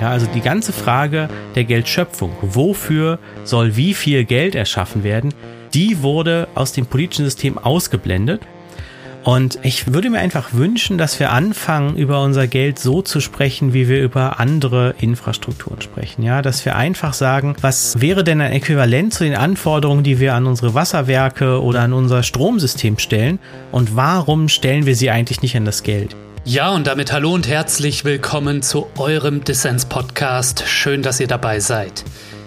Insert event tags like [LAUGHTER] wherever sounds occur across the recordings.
Ja, also die ganze Frage der Geldschöpfung, wofür soll wie viel Geld erschaffen werden, die wurde aus dem politischen System ausgeblendet. Und ich würde mir einfach wünschen, dass wir anfangen, über unser Geld so zu sprechen, wie wir über andere Infrastrukturen sprechen. Ja, dass wir einfach sagen, was wäre denn ein Äquivalent zu den Anforderungen, die wir an unsere Wasserwerke oder an unser Stromsystem stellen? Und warum stellen wir sie eigentlich nicht an das Geld? Ja, und damit hallo und herzlich willkommen zu eurem Dissens-Podcast. Schön, dass ihr dabei seid.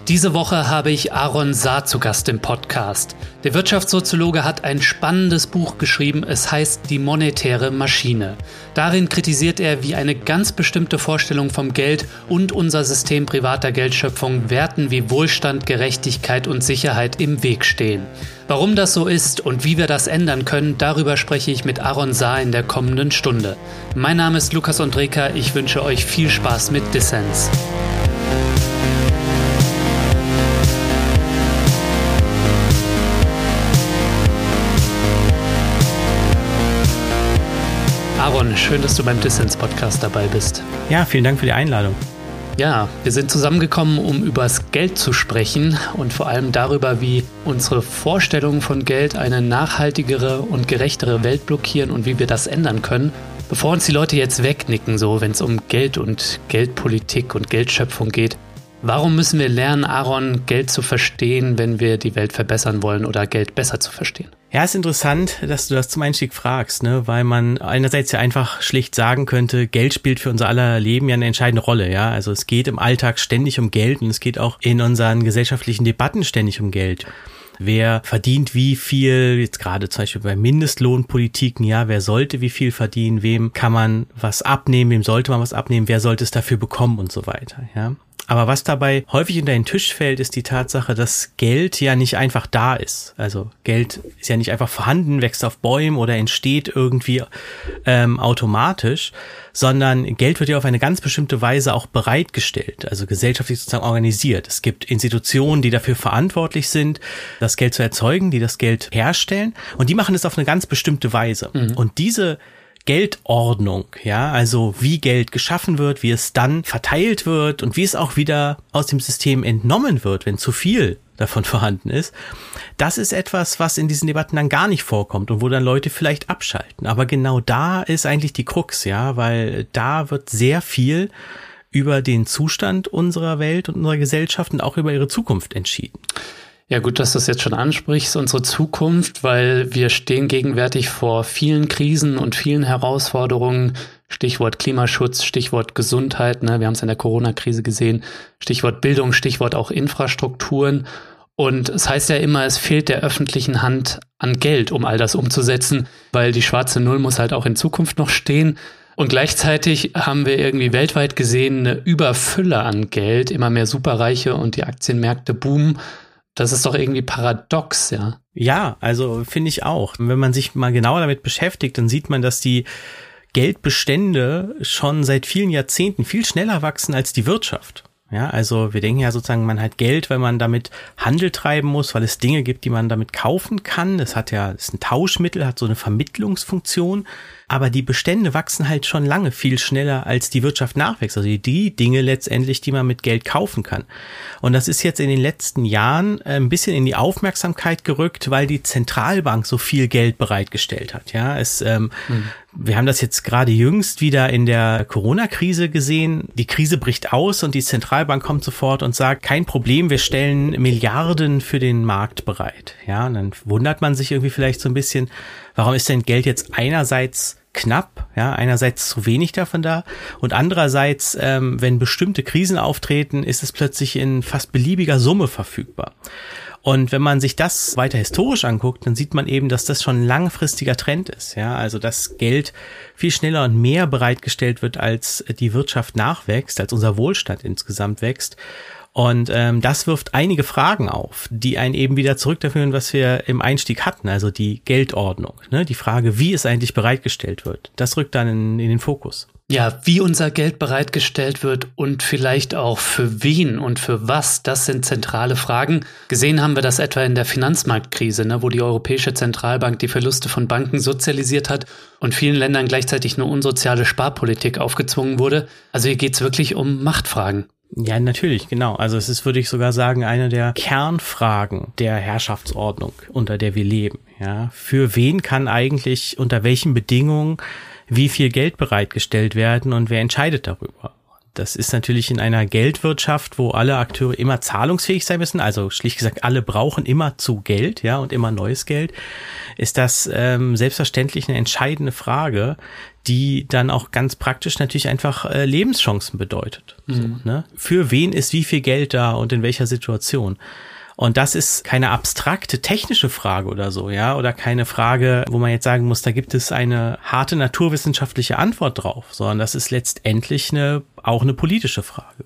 Diese Woche habe ich Aaron Saar zu Gast im Podcast. Der Wirtschaftssoziologe hat ein spannendes Buch geschrieben, es heißt Die monetäre Maschine. Darin kritisiert er, wie eine ganz bestimmte Vorstellung vom Geld und unser System privater Geldschöpfung Werten wie Wohlstand, Gerechtigkeit und Sicherheit im Weg stehen. Warum das so ist und wie wir das ändern können, darüber spreche ich mit Aaron Saar in der kommenden Stunde. Mein Name ist Lukas Andreka, ich wünsche euch viel Spaß mit Dissens. Aaron, schön, dass du beim Dissens-Podcast dabei bist. Ja, vielen Dank für die Einladung. Ja, wir sind zusammengekommen, um übers Geld zu sprechen und vor allem darüber, wie unsere Vorstellungen von Geld eine nachhaltigere und gerechtere Welt blockieren und wie wir das ändern können. Bevor uns die Leute jetzt wegnicken, so wenn es um Geld und Geldpolitik und Geldschöpfung geht, warum müssen wir lernen, Aaron, Geld zu verstehen, wenn wir die Welt verbessern wollen oder Geld besser zu verstehen? Ja, ist interessant, dass du das zum Einstieg fragst, ne? weil man einerseits ja einfach schlicht sagen könnte, Geld spielt für unser aller Leben ja eine entscheidende Rolle. Ja, also es geht im Alltag ständig um Geld und es geht auch in unseren gesellschaftlichen Debatten ständig um Geld. Wer verdient wie viel, jetzt gerade zum Beispiel bei Mindestlohnpolitiken, ja, wer sollte wie viel verdienen, wem kann man was abnehmen, wem sollte man was abnehmen, wer sollte es dafür bekommen und so weiter, ja. Aber was dabei häufig unter den Tisch fällt, ist die Tatsache, dass Geld ja nicht einfach da ist. Also Geld ist ja nicht einfach vorhanden, wächst auf Bäumen oder entsteht irgendwie ähm, automatisch, sondern Geld wird ja auf eine ganz bestimmte Weise auch bereitgestellt, also gesellschaftlich sozusagen organisiert. Es gibt Institutionen, die dafür verantwortlich sind, das Geld zu erzeugen, die das Geld herstellen und die machen es auf eine ganz bestimmte Weise. Mhm. Und diese Geldordnung, ja, also wie Geld geschaffen wird, wie es dann verteilt wird und wie es auch wieder aus dem System entnommen wird, wenn zu viel davon [LAUGHS] vorhanden ist. Das ist etwas, was in diesen Debatten dann gar nicht vorkommt und wo dann Leute vielleicht abschalten. Aber genau da ist eigentlich die Krux, ja, weil da wird sehr viel über den Zustand unserer Welt und unserer Gesellschaft und auch über ihre Zukunft entschieden. Ja, gut, dass du das jetzt schon ansprichst, unsere Zukunft, weil wir stehen gegenwärtig vor vielen Krisen und vielen Herausforderungen. Stichwort Klimaschutz, Stichwort Gesundheit, ne? wir haben es in der Corona-Krise gesehen, Stichwort Bildung, Stichwort auch Infrastrukturen. Und es heißt ja immer, es fehlt der öffentlichen Hand an Geld, um all das umzusetzen, weil die schwarze Null muss halt auch in Zukunft noch stehen. Und gleichzeitig haben wir irgendwie weltweit gesehen eine Überfülle an Geld, immer mehr Superreiche und die Aktienmärkte boomen. Das ist doch irgendwie paradox, ja. Ja, also finde ich auch. Wenn man sich mal genauer damit beschäftigt, dann sieht man, dass die Geldbestände schon seit vielen Jahrzehnten viel schneller wachsen als die Wirtschaft. Ja, also wir denken ja sozusagen, man hat Geld, weil man damit Handel treiben muss, weil es Dinge gibt, die man damit kaufen kann. Das hat ja, ist ein Tauschmittel, hat so eine Vermittlungsfunktion aber die Bestände wachsen halt schon lange viel schneller, als die Wirtschaft nachwächst. Also die Dinge letztendlich, die man mit Geld kaufen kann. Und das ist jetzt in den letzten Jahren äh, ein bisschen in die Aufmerksamkeit gerückt, weil die Zentralbank so viel Geld bereitgestellt hat. Ja, es, ähm, mhm. wir haben das jetzt gerade jüngst wieder in der Corona-Krise gesehen. Die Krise bricht aus und die Zentralbank kommt sofort und sagt, kein Problem, wir stellen Milliarden für den Markt bereit. Ja, und dann wundert man sich irgendwie vielleicht so ein bisschen, warum ist denn Geld jetzt einerseits knapp, ja, einerseits zu wenig davon da und andererseits, ähm, wenn bestimmte Krisen auftreten, ist es plötzlich in fast beliebiger Summe verfügbar. Und wenn man sich das weiter historisch anguckt, dann sieht man eben, dass das schon ein langfristiger Trend ist. Ja, also dass Geld viel schneller und mehr bereitgestellt wird, als die Wirtschaft nachwächst, als unser Wohlstand insgesamt wächst. Und ähm, das wirft einige Fragen auf, die einen eben wieder zurück dafür, was wir im Einstieg hatten, also die Geldordnung. Ne? Die Frage, wie es eigentlich bereitgestellt wird, das rückt dann in, in den Fokus. Ja, wie unser Geld bereitgestellt wird und vielleicht auch für wen und für was, das sind zentrale Fragen. Gesehen haben wir das etwa in der Finanzmarktkrise, ne, wo die Europäische Zentralbank die Verluste von Banken sozialisiert hat und vielen Ländern gleichzeitig eine unsoziale Sparpolitik aufgezwungen wurde. Also hier geht's wirklich um Machtfragen. Ja, natürlich, genau. Also es ist, würde ich sogar sagen, eine der Kernfragen der Herrschaftsordnung, unter der wir leben. Ja, für wen kann eigentlich unter welchen Bedingungen wie viel Geld bereitgestellt werden und wer entscheidet darüber? Das ist natürlich in einer Geldwirtschaft, wo alle Akteure immer zahlungsfähig sein müssen, also schlicht gesagt, alle brauchen immer zu Geld, ja, und immer neues Geld, ist das ähm, selbstverständlich eine entscheidende Frage, die dann auch ganz praktisch natürlich einfach äh, Lebenschancen bedeutet. Mhm. So, ne? Für wen ist wie viel Geld da und in welcher Situation? Und das ist keine abstrakte technische Frage oder so, ja, oder keine Frage, wo man jetzt sagen muss, da gibt es eine harte naturwissenschaftliche Antwort drauf, sondern das ist letztendlich eine, auch eine politische Frage.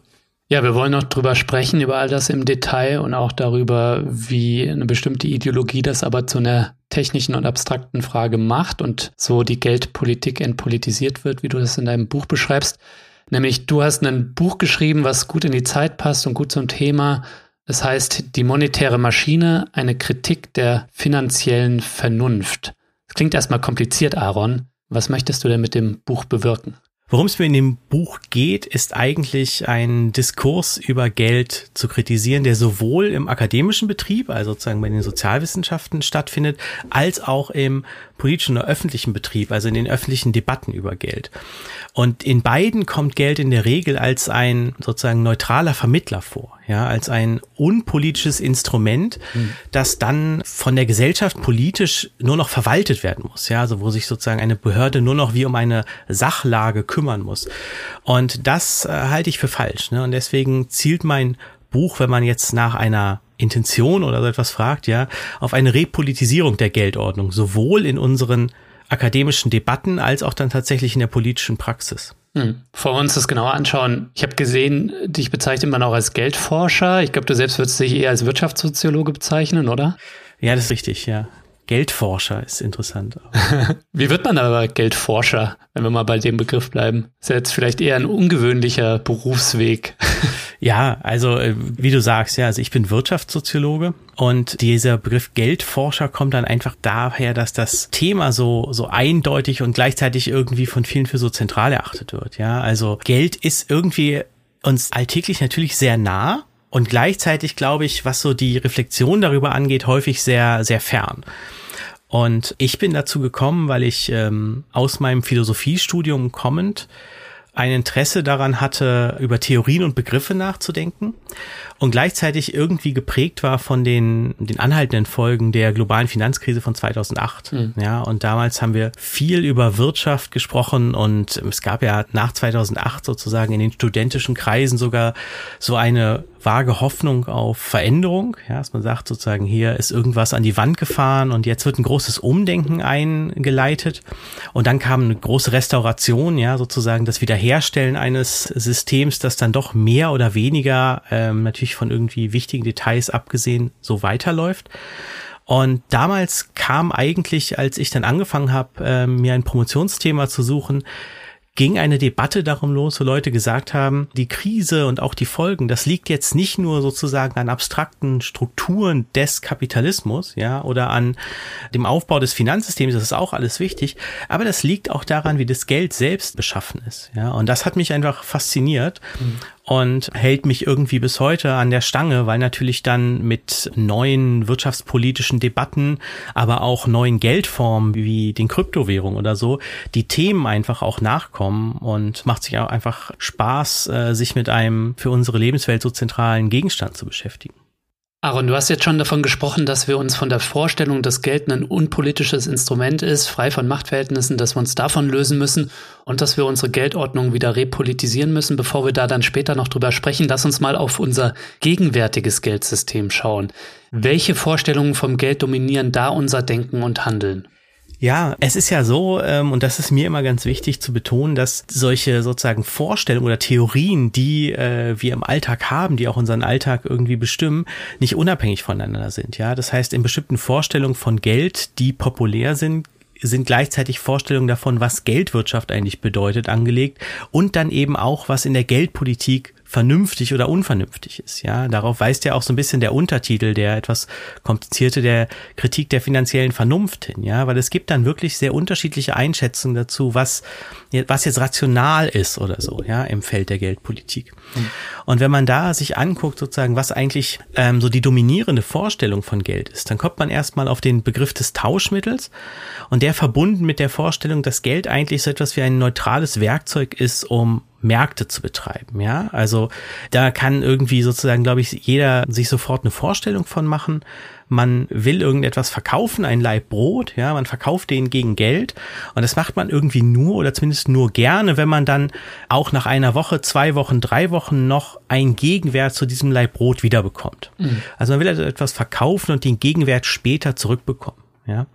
Ja, wir wollen noch drüber sprechen, über all das im Detail und auch darüber, wie eine bestimmte Ideologie das aber zu einer technischen und abstrakten Frage macht und so die Geldpolitik entpolitisiert wird, wie du das in deinem Buch beschreibst. Nämlich, du hast ein Buch geschrieben, was gut in die Zeit passt und gut zum Thema. Es heißt, die monetäre Maschine, eine Kritik der finanziellen Vernunft. Das klingt erstmal kompliziert, Aaron. Was möchtest du denn mit dem Buch bewirken? Worum es mir in dem Buch geht, ist eigentlich ein Diskurs über Geld zu kritisieren, der sowohl im akademischen Betrieb, also sozusagen bei den Sozialwissenschaften stattfindet, als auch im politischen oder öffentlichen Betrieb, also in den öffentlichen Debatten über Geld. Und in beiden kommt Geld in der Regel als ein sozusagen neutraler Vermittler vor, ja, als ein unpolitisches Instrument, mhm. das dann von der Gesellschaft politisch nur noch verwaltet werden muss, ja, also wo sich sozusagen eine Behörde nur noch wie um eine Sachlage kümmern muss. Und das äh, halte ich für falsch, ne? Und deswegen zielt mein Buch, wenn man jetzt nach einer Intention oder so etwas fragt, ja, auf eine Repolitisierung der Geldordnung, sowohl in unseren akademischen Debatten als auch dann tatsächlich in der politischen Praxis. Hm. Vor uns das genauer anschauen. Ich habe gesehen, dich bezeichnet man auch als Geldforscher. Ich glaube, du selbst würdest dich eher als Wirtschaftssoziologe bezeichnen, oder? Ja, das ist richtig, ja. Geldforscher ist interessant. [LAUGHS] Wie wird man aber Geldforscher, wenn wir mal bei dem Begriff bleiben? Ist ja jetzt vielleicht eher ein ungewöhnlicher Berufsweg. Ja, also äh, wie du sagst, ja, also ich bin Wirtschaftssoziologe und dieser Begriff Geldforscher kommt dann einfach daher, dass das Thema so so eindeutig und gleichzeitig irgendwie von vielen für so zentral erachtet wird. Ja, also Geld ist irgendwie uns alltäglich natürlich sehr nah und gleichzeitig glaube ich, was so die Reflexion darüber angeht, häufig sehr sehr fern. Und ich bin dazu gekommen, weil ich ähm, aus meinem Philosophiestudium kommend ein Interesse daran hatte, über Theorien und Begriffe nachzudenken und gleichzeitig irgendwie geprägt war von den, den anhaltenden Folgen der globalen Finanzkrise von 2008. Mhm. Ja, und damals haben wir viel über Wirtschaft gesprochen und es gab ja nach 2008 sozusagen in den studentischen Kreisen sogar so eine vage Hoffnung auf Veränderung, ja, dass man sagt sozusagen, hier ist irgendwas an die Wand gefahren und jetzt wird ein großes Umdenken eingeleitet und dann kam eine große Restauration, ja, sozusagen das Wiederherstellen eines Systems, das dann doch mehr oder weniger ähm, natürlich natürlich von irgendwie wichtigen Details abgesehen so weiterläuft. Und damals kam eigentlich, als ich dann angefangen habe, äh, mir ein Promotionsthema zu suchen, ging eine Debatte darum los, wo Leute gesagt haben, die Krise und auch die Folgen, das liegt jetzt nicht nur sozusagen an abstrakten Strukturen des Kapitalismus, ja, oder an dem Aufbau des Finanzsystems, das ist auch alles wichtig, aber das liegt auch daran, wie das Geld selbst beschaffen ist, ja, und das hat mich einfach fasziniert. Mhm und hält mich irgendwie bis heute an der Stange, weil natürlich dann mit neuen wirtschaftspolitischen Debatten, aber auch neuen Geldformen wie den Kryptowährungen oder so, die Themen einfach auch nachkommen und macht sich auch einfach Spaß, äh, sich mit einem für unsere Lebenswelt so zentralen Gegenstand zu beschäftigen. Aaron, du hast jetzt schon davon gesprochen, dass wir uns von der Vorstellung, dass Geld ein unpolitisches Instrument ist, frei von Machtverhältnissen, dass wir uns davon lösen müssen und dass wir unsere Geldordnung wieder repolitisieren müssen. Bevor wir da dann später noch drüber sprechen, lass uns mal auf unser gegenwärtiges Geldsystem schauen. Welche Vorstellungen vom Geld dominieren da unser Denken und Handeln? Ja, es ist ja so, ähm, und das ist mir immer ganz wichtig zu betonen, dass solche sozusagen Vorstellungen oder Theorien, die äh, wir im Alltag haben, die auch unseren Alltag irgendwie bestimmen, nicht unabhängig voneinander sind. Ja, das heißt, in bestimmten Vorstellungen von Geld, die populär sind, sind gleichzeitig Vorstellungen davon, was Geldwirtschaft eigentlich bedeutet, angelegt und dann eben auch, was in der Geldpolitik vernünftig oder unvernünftig ist. Ja, darauf weist ja auch so ein bisschen der Untertitel, der etwas komplizierte, der Kritik der finanziellen Vernunft hin. Ja, weil es gibt dann wirklich sehr unterschiedliche Einschätzungen dazu, was, was jetzt rational ist oder so, ja, im Feld der Geldpolitik. Und wenn man da sich anguckt, sozusagen, was eigentlich ähm, so die dominierende Vorstellung von Geld ist, dann kommt man erstmal auf den Begriff des Tauschmittels und der verbunden mit der Vorstellung, dass Geld eigentlich so etwas wie ein neutrales Werkzeug ist, um Märkte zu betreiben, ja. Also da kann irgendwie sozusagen, glaube ich, jeder sich sofort eine Vorstellung von machen. Man will irgendetwas verkaufen, ein Leib Brot, ja, man verkauft den gegen Geld und das macht man irgendwie nur oder zumindest nur gerne, wenn man dann auch nach einer Woche, zwei Wochen, drei Wochen noch einen Gegenwert zu diesem Leib Brot wiederbekommt. Mhm. Also man will also etwas verkaufen und den Gegenwert später zurückbekommen. Ja.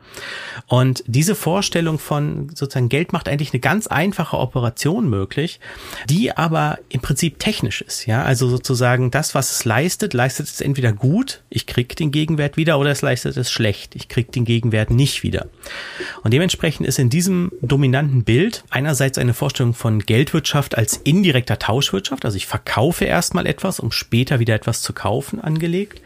Und diese Vorstellung von sozusagen Geld macht eigentlich eine ganz einfache Operation möglich, die aber im Prinzip technisch ist. Ja, also sozusagen das, was es leistet, leistet es entweder gut, ich krieg den Gegenwert wieder, oder es leistet es schlecht, ich krieg den Gegenwert nicht wieder. Und dementsprechend ist in diesem dominanten Bild einerseits eine Vorstellung von Geldwirtschaft als indirekter Tauschwirtschaft, also ich verkaufe erstmal etwas, um später wieder etwas zu kaufen, angelegt,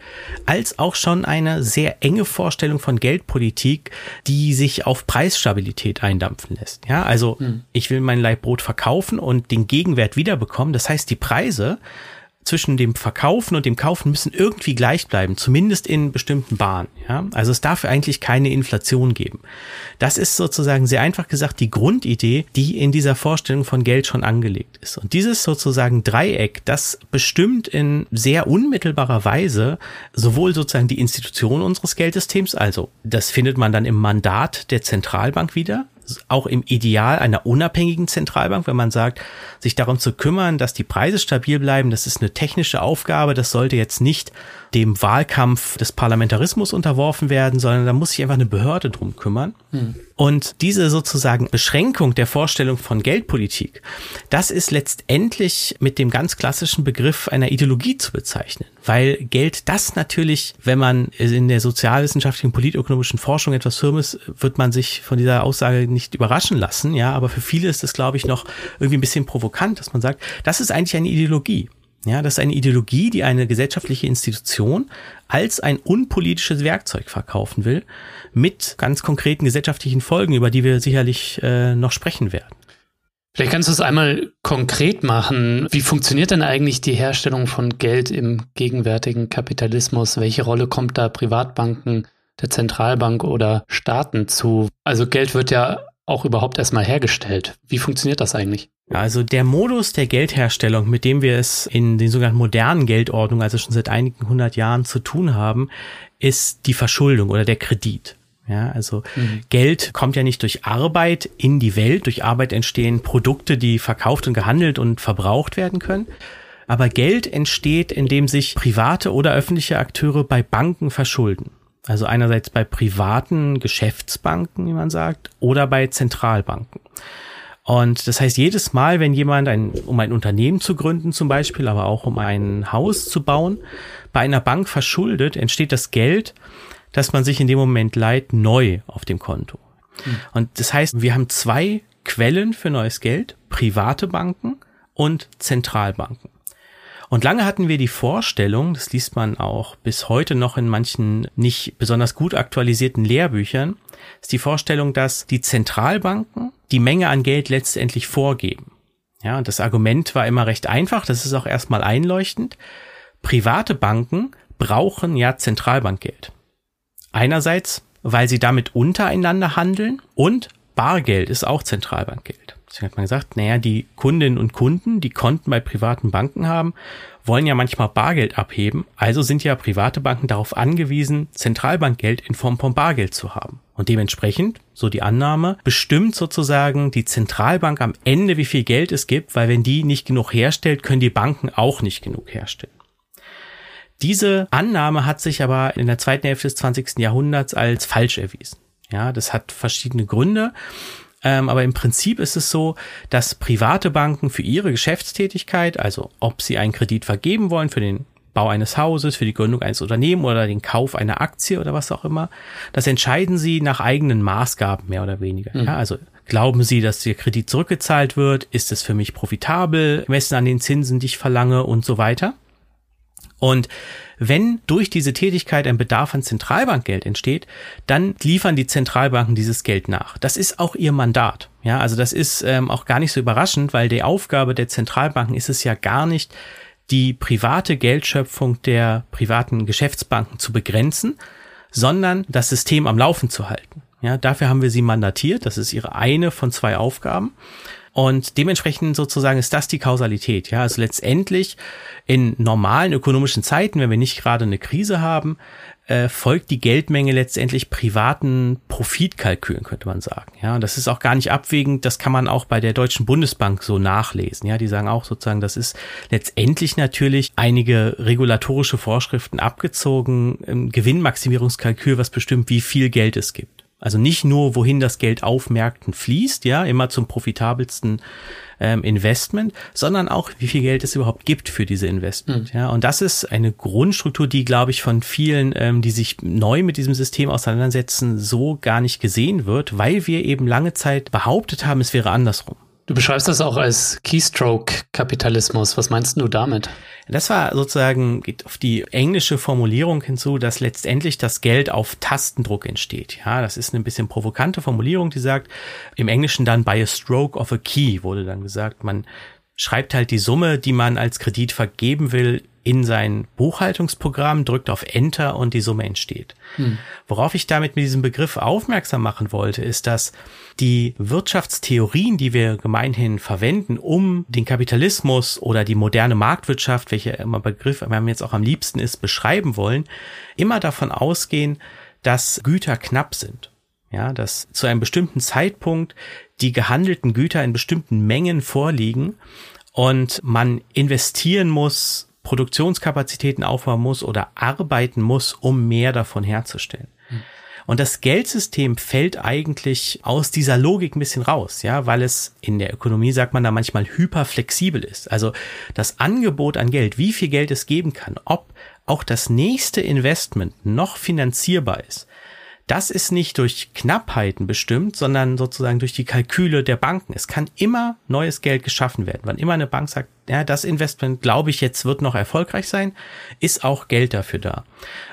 als auch schon eine sehr enge Vorstellung von Geldpolitik Politik, die sich auf Preisstabilität eindampfen lässt. Ja, also hm. ich will mein Leibbrot verkaufen und den Gegenwert wiederbekommen. Das heißt, die Preise zwischen dem Verkaufen und dem Kaufen müssen irgendwie gleich bleiben, zumindest in bestimmten Bahnen. Ja? Also es darf eigentlich keine Inflation geben. Das ist sozusagen sehr einfach gesagt die Grundidee, die in dieser Vorstellung von Geld schon angelegt ist. Und dieses sozusagen Dreieck, das bestimmt in sehr unmittelbarer Weise sowohl sozusagen die Institution unseres Geldsystems, also das findet man dann im Mandat der Zentralbank wieder, auch im Ideal einer unabhängigen Zentralbank, wenn man sagt, sich darum zu kümmern, dass die Preise stabil bleiben, das ist eine technische Aufgabe, das sollte jetzt nicht dem Wahlkampf des Parlamentarismus unterworfen werden, sondern da muss sich einfach eine Behörde drum kümmern. Hm. Und diese sozusagen Beschränkung der Vorstellung von Geldpolitik, das ist letztendlich mit dem ganz klassischen Begriff einer Ideologie zu bezeichnen, weil Geld das natürlich, wenn man in der sozialwissenschaftlichen, politökonomischen Forschung etwas firm ist, wird man sich von dieser Aussage nicht überraschen lassen, ja, aber für viele ist das, glaube ich, noch irgendwie ein bisschen provokant, dass man sagt, das ist eigentlich eine Ideologie. Ja, das ist eine Ideologie, die eine gesellschaftliche Institution als ein unpolitisches Werkzeug verkaufen will, mit ganz konkreten gesellschaftlichen Folgen, über die wir sicherlich äh, noch sprechen werden. Vielleicht kannst du es einmal konkret machen. Wie funktioniert denn eigentlich die Herstellung von Geld im gegenwärtigen Kapitalismus? Welche Rolle kommt da Privatbanken, der Zentralbank oder Staaten zu? Also Geld wird ja auch überhaupt erstmal hergestellt. Wie funktioniert das eigentlich? Also der Modus der Geldherstellung, mit dem wir es in den sogenannten modernen Geldordnungen, also schon seit einigen hundert Jahren zu tun haben, ist die Verschuldung oder der Kredit. Ja, also mhm. Geld kommt ja nicht durch Arbeit in die Welt. Durch Arbeit entstehen Produkte, die verkauft und gehandelt und verbraucht werden können. Aber Geld entsteht, indem sich private oder öffentliche Akteure bei Banken verschulden. Also einerseits bei privaten Geschäftsbanken, wie man sagt, oder bei Zentralbanken. Und das heißt, jedes Mal, wenn jemand ein, um ein Unternehmen zu gründen zum Beispiel, aber auch um ein Haus zu bauen, bei einer Bank verschuldet, entsteht das Geld, das man sich in dem Moment leiht, neu auf dem Konto. Mhm. Und das heißt, wir haben zwei Quellen für neues Geld, private Banken und Zentralbanken. Und lange hatten wir die Vorstellung, das liest man auch bis heute noch in manchen nicht besonders gut aktualisierten Lehrbüchern, ist die Vorstellung, dass die Zentralbanken die Menge an Geld letztendlich vorgeben. Ja, und das Argument war immer recht einfach, das ist auch erstmal einleuchtend. Private Banken brauchen ja Zentralbankgeld. Einerseits, weil sie damit untereinander handeln und Bargeld ist auch Zentralbankgeld. Deswegen hat man gesagt, naja, die Kundinnen und Kunden, die Konten bei privaten Banken haben, wollen ja manchmal Bargeld abheben. Also sind ja private Banken darauf angewiesen, Zentralbankgeld in Form von Bargeld zu haben. Und dementsprechend, so die Annahme, bestimmt sozusagen die Zentralbank am Ende, wie viel Geld es gibt, weil wenn die nicht genug herstellt, können die Banken auch nicht genug herstellen. Diese Annahme hat sich aber in der zweiten Hälfte des 20. Jahrhunderts als falsch erwiesen. Ja, das hat verschiedene Gründe. Ähm, aber im Prinzip ist es so, dass private Banken für ihre Geschäftstätigkeit, also ob sie einen Kredit vergeben wollen für den Bau eines Hauses, für die Gründung eines Unternehmens oder den Kauf einer Aktie oder was auch immer. Das entscheiden Sie nach eigenen Maßgaben mehr oder weniger. Mhm. Ja, also glauben Sie, dass Ihr Kredit zurückgezahlt wird? Ist es für mich profitabel? Messen an den Zinsen, die ich verlange und so weiter. Und wenn durch diese Tätigkeit ein Bedarf an Zentralbankgeld entsteht, dann liefern die Zentralbanken dieses Geld nach. Das ist auch ihr Mandat. Ja, also das ist ähm, auch gar nicht so überraschend, weil die Aufgabe der Zentralbanken ist es ja gar nicht, die private Geldschöpfung der privaten Geschäftsbanken zu begrenzen, sondern das System am Laufen zu halten. Ja, dafür haben wir sie mandatiert. Das ist ihre eine von zwei Aufgaben. Und dementsprechend sozusagen ist das die Kausalität. Ja, also letztendlich in normalen ökonomischen Zeiten, wenn wir nicht gerade eine Krise haben, äh, folgt die Geldmenge letztendlich privaten Profitkalkülen, könnte man sagen. Ja, und das ist auch gar nicht abwägend. Das kann man auch bei der Deutschen Bundesbank so nachlesen. Ja, die sagen auch sozusagen, das ist letztendlich natürlich einige regulatorische Vorschriften abgezogen, im Gewinnmaximierungskalkül, was bestimmt, wie viel Geld es gibt. Also nicht nur, wohin das Geld auf Märkten fließt, ja, immer zum profitabelsten ähm, Investment, sondern auch, wie viel Geld es überhaupt gibt für diese Investment. Mhm. Ja, und das ist eine Grundstruktur, die, glaube ich, von vielen, ähm, die sich neu mit diesem System auseinandersetzen, so gar nicht gesehen wird, weil wir eben lange Zeit behauptet haben, es wäre andersrum. Du beschreibst das auch als Keystroke-Kapitalismus. Was meinst du damit? Das war sozusagen, geht auf die englische Formulierung hinzu, dass letztendlich das Geld auf Tastendruck entsteht. Ja, das ist eine bisschen provokante Formulierung, die sagt, im Englischen dann by a stroke of a key wurde dann gesagt, man schreibt halt die Summe, die man als Kredit vergeben will, in sein Buchhaltungsprogramm, drückt auf Enter und die Summe entsteht. Hm. Worauf ich damit mit diesem Begriff aufmerksam machen wollte, ist, dass die Wirtschaftstheorien, die wir gemeinhin verwenden, um den Kapitalismus oder die moderne Marktwirtschaft, welcher immer Begriff wir jetzt auch am liebsten ist, beschreiben wollen, immer davon ausgehen, dass Güter knapp sind. Ja, dass zu einem bestimmten Zeitpunkt die gehandelten Güter in bestimmten Mengen vorliegen und man investieren muss, Produktionskapazitäten aufbauen muss oder arbeiten muss, um mehr davon herzustellen. Und das Geldsystem fällt eigentlich aus dieser Logik ein bisschen raus, ja, weil es in der Ökonomie sagt man da manchmal hyperflexibel ist. Also das Angebot an Geld, wie viel Geld es geben kann, ob auch das nächste Investment noch finanzierbar ist, das ist nicht durch Knappheiten bestimmt, sondern sozusagen durch die Kalküle der Banken. Es kann immer neues Geld geschaffen werden. Wann immer eine Bank sagt, ja, das Investment, glaube ich, jetzt wird noch erfolgreich sein, ist auch Geld dafür da.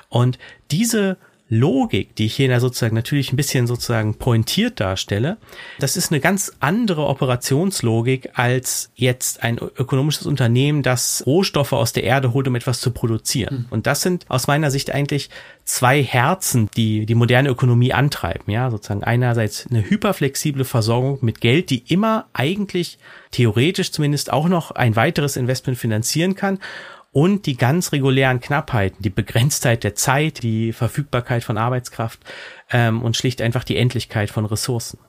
Und diese Logik, die ich hier sozusagen natürlich ein bisschen sozusagen pointiert darstelle, das ist eine ganz andere Operationslogik als jetzt ein ökonomisches Unternehmen, das Rohstoffe aus der Erde holt, um etwas zu produzieren. Mhm. Und das sind aus meiner Sicht eigentlich zwei Herzen, die die moderne Ökonomie antreiben. Ja, sozusagen einerseits eine hyperflexible Versorgung mit Geld, die immer eigentlich theoretisch zumindest auch noch ein weiteres Investment finanzieren kann und die ganz regulären Knappheiten, die Begrenztheit der Zeit, die Verfügbarkeit von Arbeitskraft ähm, und schlicht einfach die Endlichkeit von Ressourcen.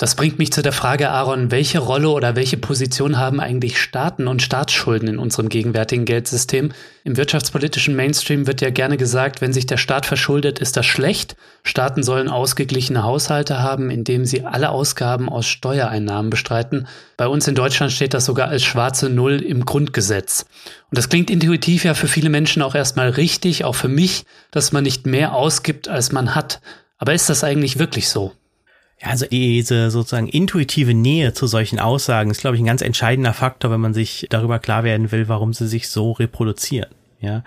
Das bringt mich zu der Frage, Aaron, welche Rolle oder welche Position haben eigentlich Staaten und Staatsschulden in unserem gegenwärtigen Geldsystem? Im wirtschaftspolitischen Mainstream wird ja gerne gesagt, wenn sich der Staat verschuldet, ist das schlecht. Staaten sollen ausgeglichene Haushalte haben, indem sie alle Ausgaben aus Steuereinnahmen bestreiten. Bei uns in Deutschland steht das sogar als schwarze Null im Grundgesetz. Und das klingt intuitiv ja für viele Menschen auch erstmal richtig, auch für mich, dass man nicht mehr ausgibt, als man hat. Aber ist das eigentlich wirklich so? Ja, also diese sozusagen intuitive Nähe zu solchen Aussagen ist, glaube ich, ein ganz entscheidender Faktor, wenn man sich darüber klar werden will, warum sie sich so reproduzieren. Ja.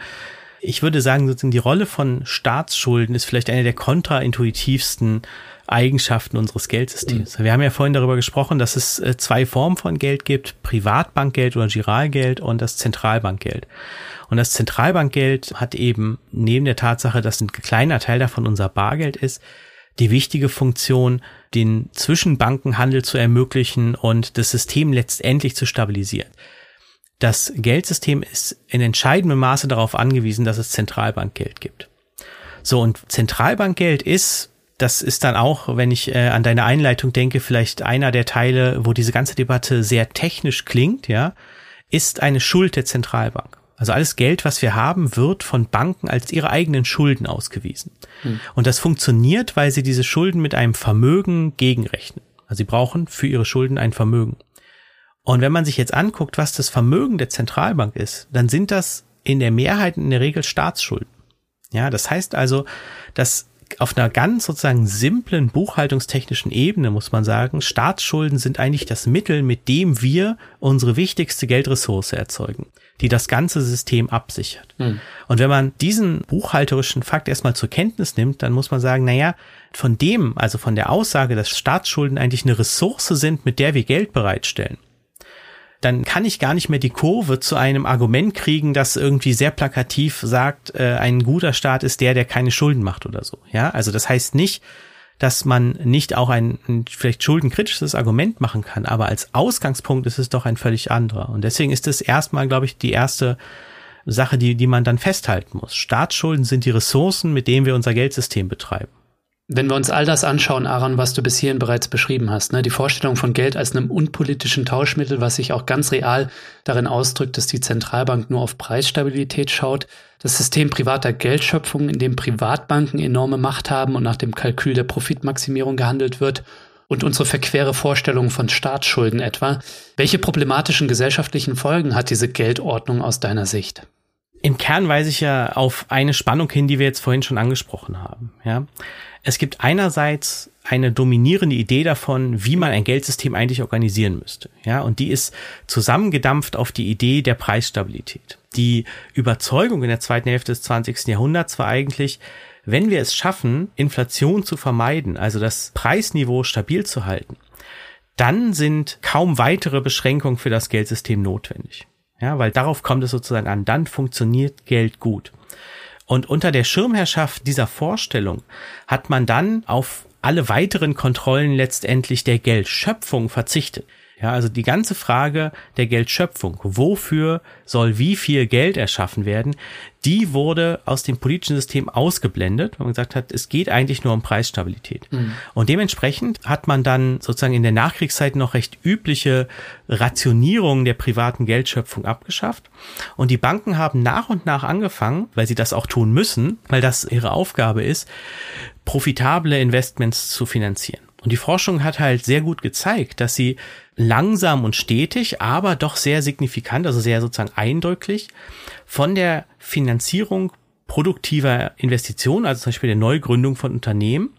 Ich würde sagen, sozusagen die Rolle von Staatsschulden ist vielleicht eine der kontraintuitivsten Eigenschaften unseres Geldsystems. Mhm. Wir haben ja vorhin darüber gesprochen, dass es äh, zwei Formen von Geld gibt, Privatbankgeld oder Giralgeld und das Zentralbankgeld. Und das Zentralbankgeld hat eben neben der Tatsache, dass ein kleiner Teil davon unser Bargeld ist, die wichtige Funktion, den Zwischenbankenhandel zu ermöglichen und das System letztendlich zu stabilisieren. Das Geldsystem ist in entscheidendem Maße darauf angewiesen, dass es Zentralbankgeld gibt. So, und Zentralbankgeld ist, das ist dann auch, wenn ich äh, an deine Einleitung denke, vielleicht einer der Teile, wo diese ganze Debatte sehr technisch klingt, ja, ist eine Schuld der Zentralbank. Also alles Geld, was wir haben, wird von Banken als ihre eigenen Schulden ausgewiesen. Hm. Und das funktioniert, weil sie diese Schulden mit einem Vermögen gegenrechnen. Also sie brauchen für ihre Schulden ein Vermögen. Und wenn man sich jetzt anguckt, was das Vermögen der Zentralbank ist, dann sind das in der Mehrheit in der Regel Staatsschulden. Ja, das heißt also, dass auf einer ganz sozusagen simplen buchhaltungstechnischen Ebene muss man sagen, Staatsschulden sind eigentlich das Mittel, mit dem wir unsere wichtigste Geldressource erzeugen, die das ganze System absichert. Hm. Und wenn man diesen buchhalterischen Fakt erstmal zur Kenntnis nimmt, dann muss man sagen, naja, von dem, also von der Aussage, dass Staatsschulden eigentlich eine Ressource sind, mit der wir Geld bereitstellen, dann kann ich gar nicht mehr die Kurve zu einem Argument kriegen, das irgendwie sehr plakativ sagt, äh, ein guter Staat ist der, der keine Schulden macht oder so. Ja, also das heißt nicht, dass man nicht auch ein, ein vielleicht schuldenkritisches Argument machen kann, aber als Ausgangspunkt ist es doch ein völlig anderer. Und deswegen ist es erstmal, glaube ich, die erste Sache, die, die man dann festhalten muss. Staatsschulden sind die Ressourcen, mit denen wir unser Geldsystem betreiben. Wenn wir uns all das anschauen, Aaron, was du bis hierhin bereits beschrieben hast, ne, die Vorstellung von Geld als einem unpolitischen Tauschmittel, was sich auch ganz real darin ausdrückt, dass die Zentralbank nur auf Preisstabilität schaut, das System privater Geldschöpfung, in dem Privatbanken enorme Macht haben und nach dem Kalkül der Profitmaximierung gehandelt wird, und unsere verquere Vorstellung von Staatsschulden etwa. Welche problematischen gesellschaftlichen Folgen hat diese Geldordnung aus deiner Sicht? Im Kern weise ich ja auf eine Spannung hin, die wir jetzt vorhin schon angesprochen haben. Ja, es gibt einerseits eine dominierende Idee davon, wie man ein Geldsystem eigentlich organisieren müsste. Ja, und die ist zusammengedampft auf die Idee der Preisstabilität. Die Überzeugung in der zweiten Hälfte des 20. Jahrhunderts war eigentlich, wenn wir es schaffen, Inflation zu vermeiden, also das Preisniveau stabil zu halten, dann sind kaum weitere Beschränkungen für das Geldsystem notwendig. Ja, weil darauf kommt es sozusagen an. Dann funktioniert Geld gut. Und unter der Schirmherrschaft dieser Vorstellung hat man dann auf alle weiteren Kontrollen letztendlich der Geldschöpfung verzichtet. Ja, also die ganze Frage der Geldschöpfung, wofür soll wie viel Geld erschaffen werden, die wurde aus dem politischen System ausgeblendet, weil man gesagt hat, es geht eigentlich nur um Preisstabilität. Mhm. Und dementsprechend hat man dann sozusagen in der Nachkriegszeit noch recht übliche Rationierung der privaten Geldschöpfung abgeschafft. Und die Banken haben nach und nach angefangen, weil sie das auch tun müssen, weil das ihre Aufgabe ist, profitable Investments zu finanzieren. Und die Forschung hat halt sehr gut gezeigt, dass sie langsam und stetig, aber doch sehr signifikant, also sehr sozusagen eindrücklich von der Finanzierung produktiver Investitionen, also zum Beispiel der Neugründung von Unternehmen,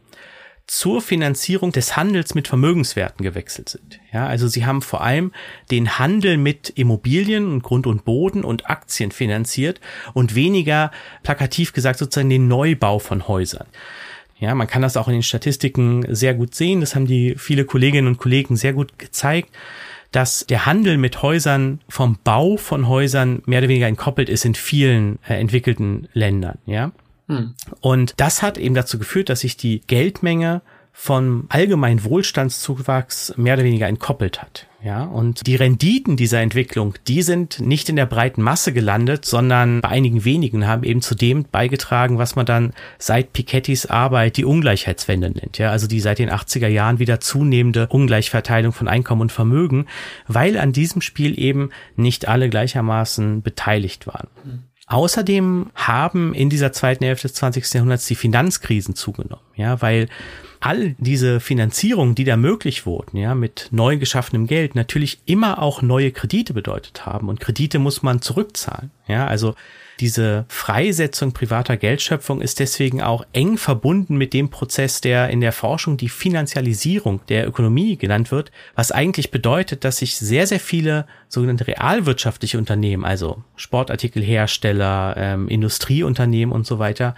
zur Finanzierung des Handels mit Vermögenswerten gewechselt sind. Ja, also sie haben vor allem den Handel mit Immobilien und Grund und Boden und Aktien finanziert und weniger plakativ gesagt sozusagen den Neubau von Häusern. Ja, man kann das auch in den Statistiken sehr gut sehen. Das haben die viele Kolleginnen und Kollegen sehr gut gezeigt, dass der Handel mit Häusern vom Bau von Häusern mehr oder weniger entkoppelt ist in vielen äh, entwickelten Ländern. Ja. Hm. Und das hat eben dazu geführt, dass sich die Geldmenge vom allgemeinen Wohlstandszuwachs mehr oder weniger entkoppelt hat. Ja, und die Renditen dieser Entwicklung, die sind nicht in der breiten Masse gelandet, sondern bei einigen wenigen haben eben zu dem beigetragen, was man dann seit Pikettys Arbeit die Ungleichheitswende nennt. Ja, also die seit den 80er Jahren wieder zunehmende Ungleichverteilung von Einkommen und Vermögen, weil an diesem Spiel eben nicht alle gleichermaßen beteiligt waren. Mhm. Außerdem haben in dieser zweiten Hälfte des 20. Jahrhunderts die Finanzkrisen zugenommen, ja, weil all diese Finanzierung, die da möglich wurden, ja, mit neu geschaffenem Geld natürlich immer auch neue Kredite bedeutet haben und Kredite muss man zurückzahlen, ja, also diese Freisetzung privater Geldschöpfung ist deswegen auch eng verbunden mit dem Prozess, der in der Forschung die Finanzialisierung der Ökonomie genannt wird, was eigentlich bedeutet, dass sich sehr, sehr viele sogenannte realwirtschaftliche Unternehmen, also Sportartikelhersteller, ähm, Industrieunternehmen und so weiter,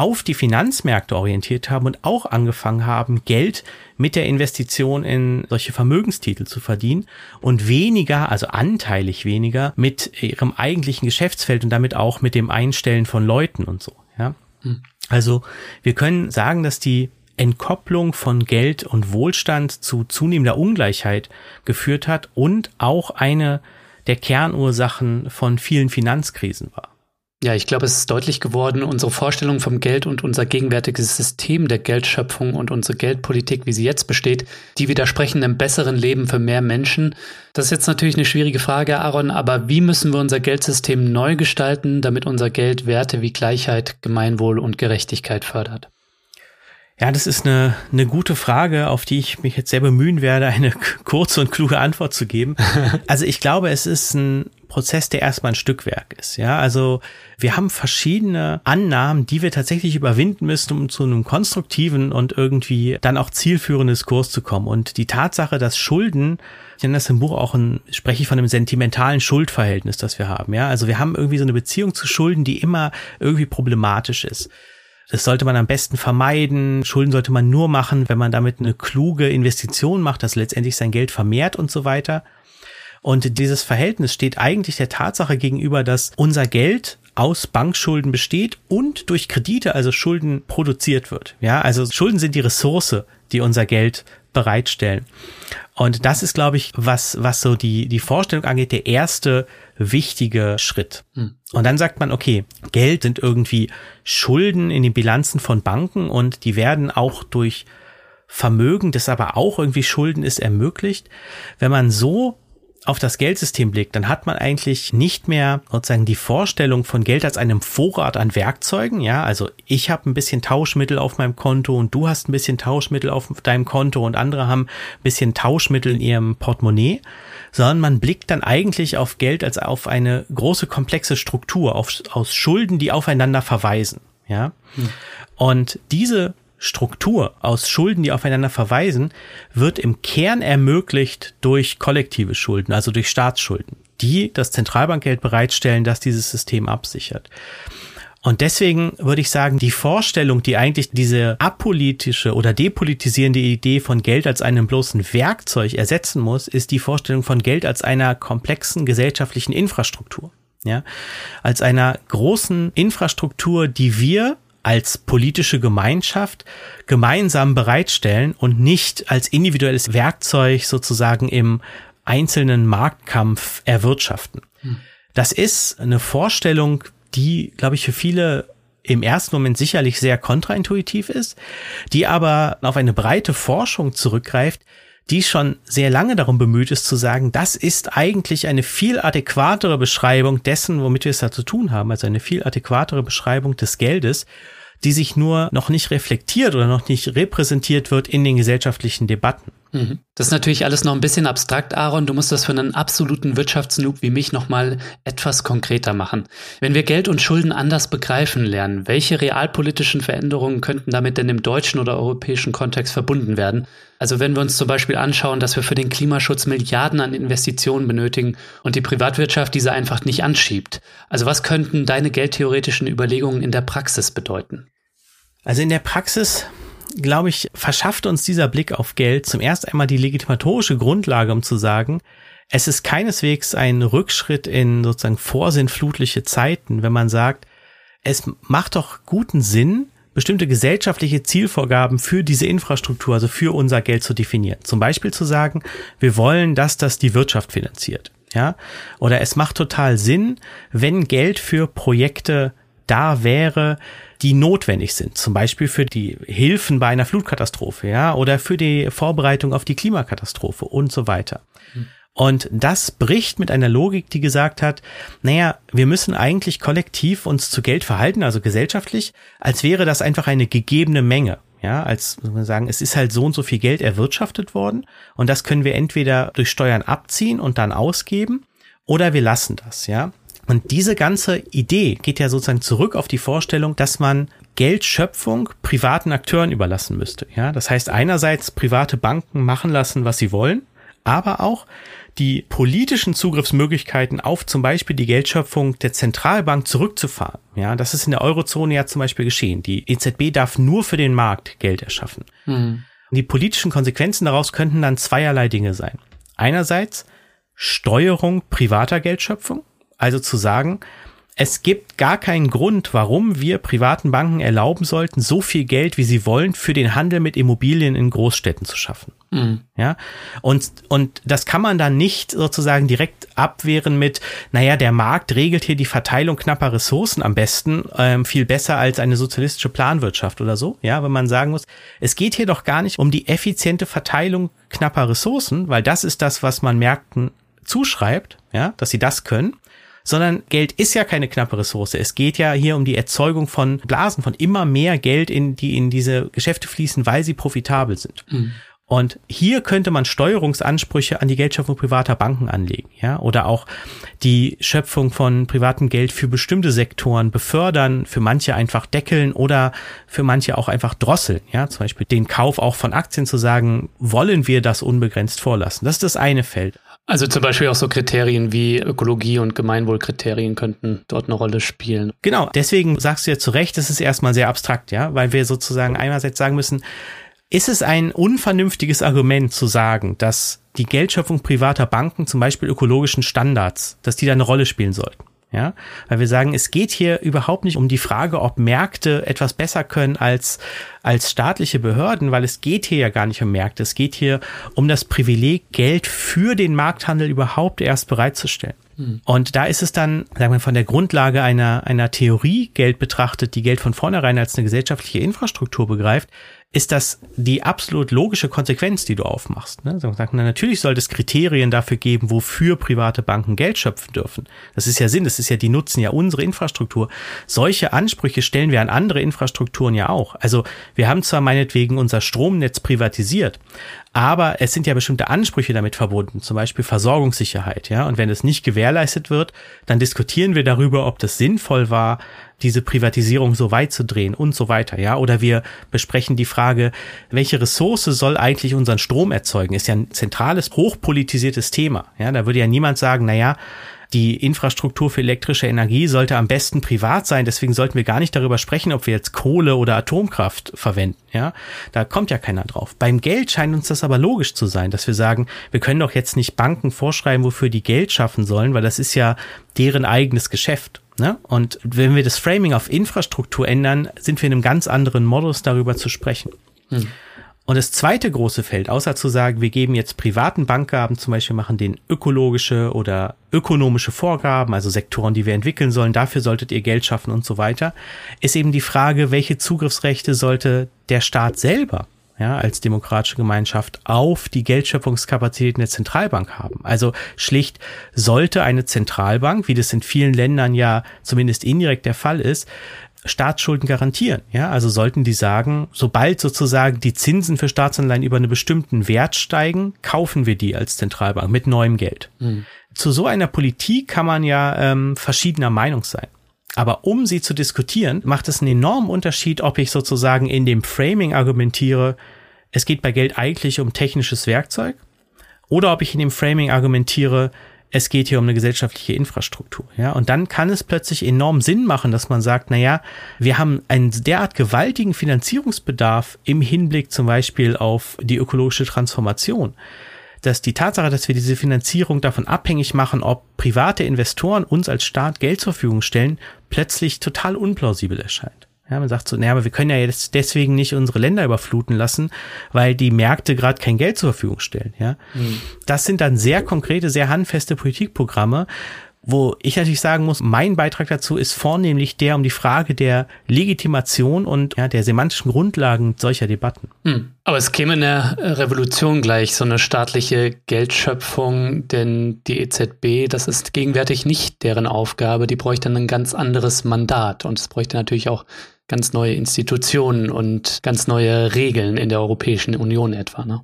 auf die Finanzmärkte orientiert haben und auch angefangen haben, Geld mit der Investition in solche Vermögenstitel zu verdienen und weniger, also anteilig weniger, mit ihrem eigentlichen Geschäftsfeld und damit auch mit dem Einstellen von Leuten und so. Ja? Hm. Also wir können sagen, dass die Entkopplung von Geld und Wohlstand zu zunehmender Ungleichheit geführt hat und auch eine der Kernursachen von vielen Finanzkrisen war. Ja, ich glaube, es ist deutlich geworden, unsere Vorstellung vom Geld und unser gegenwärtiges System der Geldschöpfung und unsere Geldpolitik, wie sie jetzt besteht, die widersprechen einem besseren Leben für mehr Menschen. Das ist jetzt natürlich eine schwierige Frage, Aaron, aber wie müssen wir unser Geldsystem neu gestalten, damit unser Geld Werte wie Gleichheit, Gemeinwohl und Gerechtigkeit fördert? Ja, das ist eine, eine gute Frage, auf die ich mich jetzt sehr bemühen werde, eine [LAUGHS] kurze und kluge Antwort zu geben. [LAUGHS] Also ich glaube, es ist ein Prozess, der erstmal ein Stückwerk ist. Ja, also wir haben verschiedene Annahmen, die wir tatsächlich überwinden müssen, um zu einem konstruktiven und irgendwie dann auch zielführenden Diskurs zu kommen. Und die Tatsache, dass Schulden ich nenne das im Buch auch ein, spreche ich von einem sentimentalen Schuldverhältnis, das wir haben. Ja, also wir haben irgendwie so eine Beziehung zu Schulden, die immer irgendwie problematisch ist. Das sollte man am besten vermeiden. Schulden sollte man nur machen, wenn man damit eine kluge Investition macht, das letztendlich sein Geld vermehrt und so weiter. Und dieses Verhältnis steht eigentlich der Tatsache gegenüber, dass unser Geld aus Bankschulden besteht und durch Kredite, also Schulden produziert wird. Ja, also Schulden sind die Ressource, die unser Geld bereitstellen. Und das ist, glaube ich, was, was so die, die Vorstellung angeht, der erste wichtige Schritt. Hm. Und dann sagt man, okay, Geld sind irgendwie Schulden in den Bilanzen von Banken und die werden auch durch Vermögen, das aber auch irgendwie Schulden ist, ermöglicht. Wenn man so auf das Geldsystem blickt, dann hat man eigentlich nicht mehr sozusagen die Vorstellung von Geld als einem Vorrat an Werkzeugen. Ja, also ich habe ein bisschen Tauschmittel auf meinem Konto und du hast ein bisschen Tauschmittel auf deinem Konto und andere haben ein bisschen Tauschmittel in ihrem Portemonnaie, sondern man blickt dann eigentlich auf Geld als auf eine große komplexe Struktur auf, aus Schulden, die aufeinander verweisen. Ja, hm. und diese Struktur aus Schulden, die aufeinander verweisen, wird im Kern ermöglicht durch kollektive Schulden, also durch Staatsschulden, die das Zentralbankgeld bereitstellen, das dieses System absichert. Und deswegen würde ich sagen, die Vorstellung, die eigentlich diese apolitische oder depolitisierende Idee von Geld als einem bloßen Werkzeug ersetzen muss, ist die Vorstellung von Geld als einer komplexen gesellschaftlichen Infrastruktur. Ja, als einer großen Infrastruktur, die wir als politische Gemeinschaft gemeinsam bereitstellen und nicht als individuelles Werkzeug sozusagen im einzelnen Marktkampf erwirtschaften. Hm. Das ist eine Vorstellung, die, glaube ich, für viele im ersten Moment sicherlich sehr kontraintuitiv ist, die aber auf eine breite Forschung zurückgreift, die schon sehr lange darum bemüht ist zu sagen, das ist eigentlich eine viel adäquatere Beschreibung dessen, womit wir es da zu tun haben, also eine viel adäquatere Beschreibung des Geldes, die sich nur noch nicht reflektiert oder noch nicht repräsentiert wird in den gesellschaftlichen Debatten. Mhm. Das ist natürlich alles noch ein bisschen abstrakt, Aaron. Du musst das für einen absoluten Wirtschaftsnoob wie mich nochmal etwas konkreter machen. Wenn wir Geld und Schulden anders begreifen lernen, welche realpolitischen Veränderungen könnten damit denn im deutschen oder europäischen Kontext verbunden werden? Also wenn wir uns zum Beispiel anschauen, dass wir für den Klimaschutz Milliarden an Investitionen benötigen und die Privatwirtschaft diese einfach nicht anschiebt. Also was könnten deine geldtheoretischen Überlegungen in der Praxis bedeuten? Also in der Praxis glaube ich, verschafft uns dieser Blick auf Geld zum ersten einmal die legitimatorische Grundlage, um zu sagen, es ist keineswegs ein Rückschritt in sozusagen vorsinnflutliche Zeiten, wenn man sagt, es macht doch guten Sinn, bestimmte gesellschaftliche Zielvorgaben für diese Infrastruktur, also für unser Geld zu definieren. Zum Beispiel zu sagen, wir wollen, dass das die Wirtschaft finanziert. Ja, oder es macht total Sinn, wenn Geld für Projekte da wäre, die notwendig sind, zum Beispiel für die Hilfen bei einer Flutkatastrophe, ja, oder für die Vorbereitung auf die Klimakatastrophe und so weiter. Und das bricht mit einer Logik, die gesagt hat, naja, wir müssen eigentlich kollektiv uns zu Geld verhalten, also gesellschaftlich, als wäre das einfach eine gegebene Menge. Ja, als sagen, es ist halt so und so viel Geld erwirtschaftet worden und das können wir entweder durch Steuern abziehen und dann ausgeben oder wir lassen das, ja. Und diese ganze Idee geht ja sozusagen zurück auf die Vorstellung, dass man Geldschöpfung privaten Akteuren überlassen müsste. Ja, das heißt einerseits private Banken machen lassen, was sie wollen, aber auch die politischen Zugriffsmöglichkeiten auf zum Beispiel die Geldschöpfung der Zentralbank zurückzufahren. Ja, das ist in der Eurozone ja zum Beispiel geschehen. Die EZB darf nur für den Markt Geld erschaffen. Mhm. Die politischen Konsequenzen daraus könnten dann zweierlei Dinge sein. Einerseits Steuerung privater Geldschöpfung also zu sagen, es gibt gar keinen Grund, warum wir privaten Banken erlauben sollten, so viel Geld, wie sie wollen, für den Handel mit Immobilien in Großstädten zu schaffen. Mhm. Ja, und, und das kann man dann nicht sozusagen direkt abwehren mit, naja, der Markt regelt hier die Verteilung knapper Ressourcen am besten, ähm, viel besser als eine sozialistische Planwirtschaft oder so. Ja, wenn man sagen muss, es geht hier doch gar nicht um die effiziente Verteilung knapper Ressourcen, weil das ist das, was man Märkten zuschreibt, ja, dass sie das können, sondern Geld ist ja keine knappe Ressource. Es geht ja hier um die Erzeugung von Blasen, von immer mehr Geld, in die in diese Geschäfte fließen, weil sie profitabel sind. Mhm. Und hier könnte man Steuerungsansprüche an die Geldschöpfung privater Banken anlegen, ja, oder auch die Schöpfung von privatem Geld für bestimmte Sektoren befördern, für manche einfach deckeln oder für manche auch einfach drosseln, ja, zum Beispiel den Kauf auch von Aktien zu sagen, wollen wir das unbegrenzt vorlassen. Das ist das eine Feld. Also zum Beispiel auch so Kriterien wie Ökologie und Gemeinwohlkriterien könnten dort eine Rolle spielen. Genau, deswegen sagst du ja zu Recht, das ist erstmal sehr abstrakt, ja, weil wir sozusagen einerseits sagen müssen, ist es ein unvernünftiges Argument zu sagen, dass die Geldschöpfung privater Banken, zum Beispiel ökologischen Standards, dass die da eine Rolle spielen sollten? Ja, weil wir sagen, es geht hier überhaupt nicht um die Frage, ob Märkte etwas besser können als, als staatliche Behörden, weil es geht hier ja gar nicht um Märkte. Es geht hier um das Privileg, Geld für den Markthandel überhaupt erst bereitzustellen. Hm. Und da ist es dann, sagen wir, von der Grundlage einer, einer Theorie Geld betrachtet, die Geld von vornherein als eine gesellschaftliche Infrastruktur begreift, ist das die absolut logische Konsequenz, die du aufmachst. Ne? So, sagt, na, natürlich sollte es Kriterien dafür geben, wofür private Banken Geld schöpfen dürfen. Das ist ja Sinn, das ist ja, die nutzen ja unsere Infrastruktur. Solche Ansprüche stellen wir an andere Infrastrukturen ja auch. Also wir haben zwar meinetwegen unser Stromnetz privatisiert, aber es sind ja bestimmte Ansprüche damit verbunden, zum Beispiel Versorgungssicherheit, ja. Und wenn es nicht gewährleistet wird, dann diskutieren wir darüber, ob das sinnvoll war, diese Privatisierung so weit zu drehen und so weiter, ja. Oder wir besprechen die Frage, welche Ressource soll eigentlich unseren Strom erzeugen? Ist ja ein zentrales, hochpolitisiertes Thema, ja. Da würde ja niemand sagen, na ja, die Infrastruktur für elektrische Energie sollte am besten privat sein. Deswegen sollten wir gar nicht darüber sprechen, ob wir jetzt Kohle oder Atomkraft verwenden. Ja, da kommt ja keiner drauf. Beim Geld scheint uns das aber logisch zu sein, dass wir sagen, wir können doch jetzt nicht Banken vorschreiben, wofür die Geld schaffen sollen, weil das ist ja deren eigenes Geschäft. Ne? Und wenn wir das Framing auf Infrastruktur ändern, sind wir in einem ganz anderen Modus darüber zu sprechen. Hm. Und das zweite große Feld, außer zu sagen, wir geben jetzt privaten Bankgaben, zum Beispiel machen den ökologische oder ökonomische Vorgaben, also Sektoren, die wir entwickeln sollen, dafür solltet ihr Geld schaffen und so weiter, ist eben die Frage, welche Zugriffsrechte sollte der Staat selber ja, als demokratische Gemeinschaft auf die Geldschöpfungskapazitäten der Zentralbank haben. Also schlicht sollte eine Zentralbank, wie das in vielen Ländern ja zumindest indirekt der Fall ist, Staatsschulden garantieren. Ja, also sollten die sagen, sobald sozusagen die Zinsen für Staatsanleihen über einen bestimmten Wert steigen, kaufen wir die als Zentralbank mit neuem Geld. Mhm. Zu so einer Politik kann man ja ähm, verschiedener Meinung sein. Aber um sie zu diskutieren, macht es einen enormen Unterschied, ob ich sozusagen in dem Framing argumentiere, es geht bei Geld eigentlich um technisches Werkzeug, oder ob ich in dem Framing argumentiere, es geht hier um eine gesellschaftliche Infrastruktur. Ja, und dann kann es plötzlich enorm Sinn machen, dass man sagt, na ja, wir haben einen derart gewaltigen Finanzierungsbedarf im Hinblick zum Beispiel auf die ökologische Transformation, dass die Tatsache, dass wir diese Finanzierung davon abhängig machen, ob private Investoren uns als Staat Geld zur Verfügung stellen, plötzlich total unplausibel erscheint. Ja, man sagt so, naja, aber wir können ja jetzt deswegen nicht unsere Länder überfluten lassen, weil die Märkte gerade kein Geld zur Verfügung stellen. Ja, mhm. das sind dann sehr konkrete, sehr handfeste Politikprogramme, wo ich natürlich sagen muss, mein Beitrag dazu ist vornehmlich der um die Frage der Legitimation und ja, der semantischen Grundlagen solcher Debatten. Hm. Aber es käme in der Revolution gleich so eine staatliche Geldschöpfung, denn die EZB, das ist gegenwärtig nicht deren Aufgabe, die bräuchte ein ganz anderes Mandat und es bräuchte natürlich auch ganz neue Institutionen und ganz neue Regeln in der Europäischen Union etwa. Ne?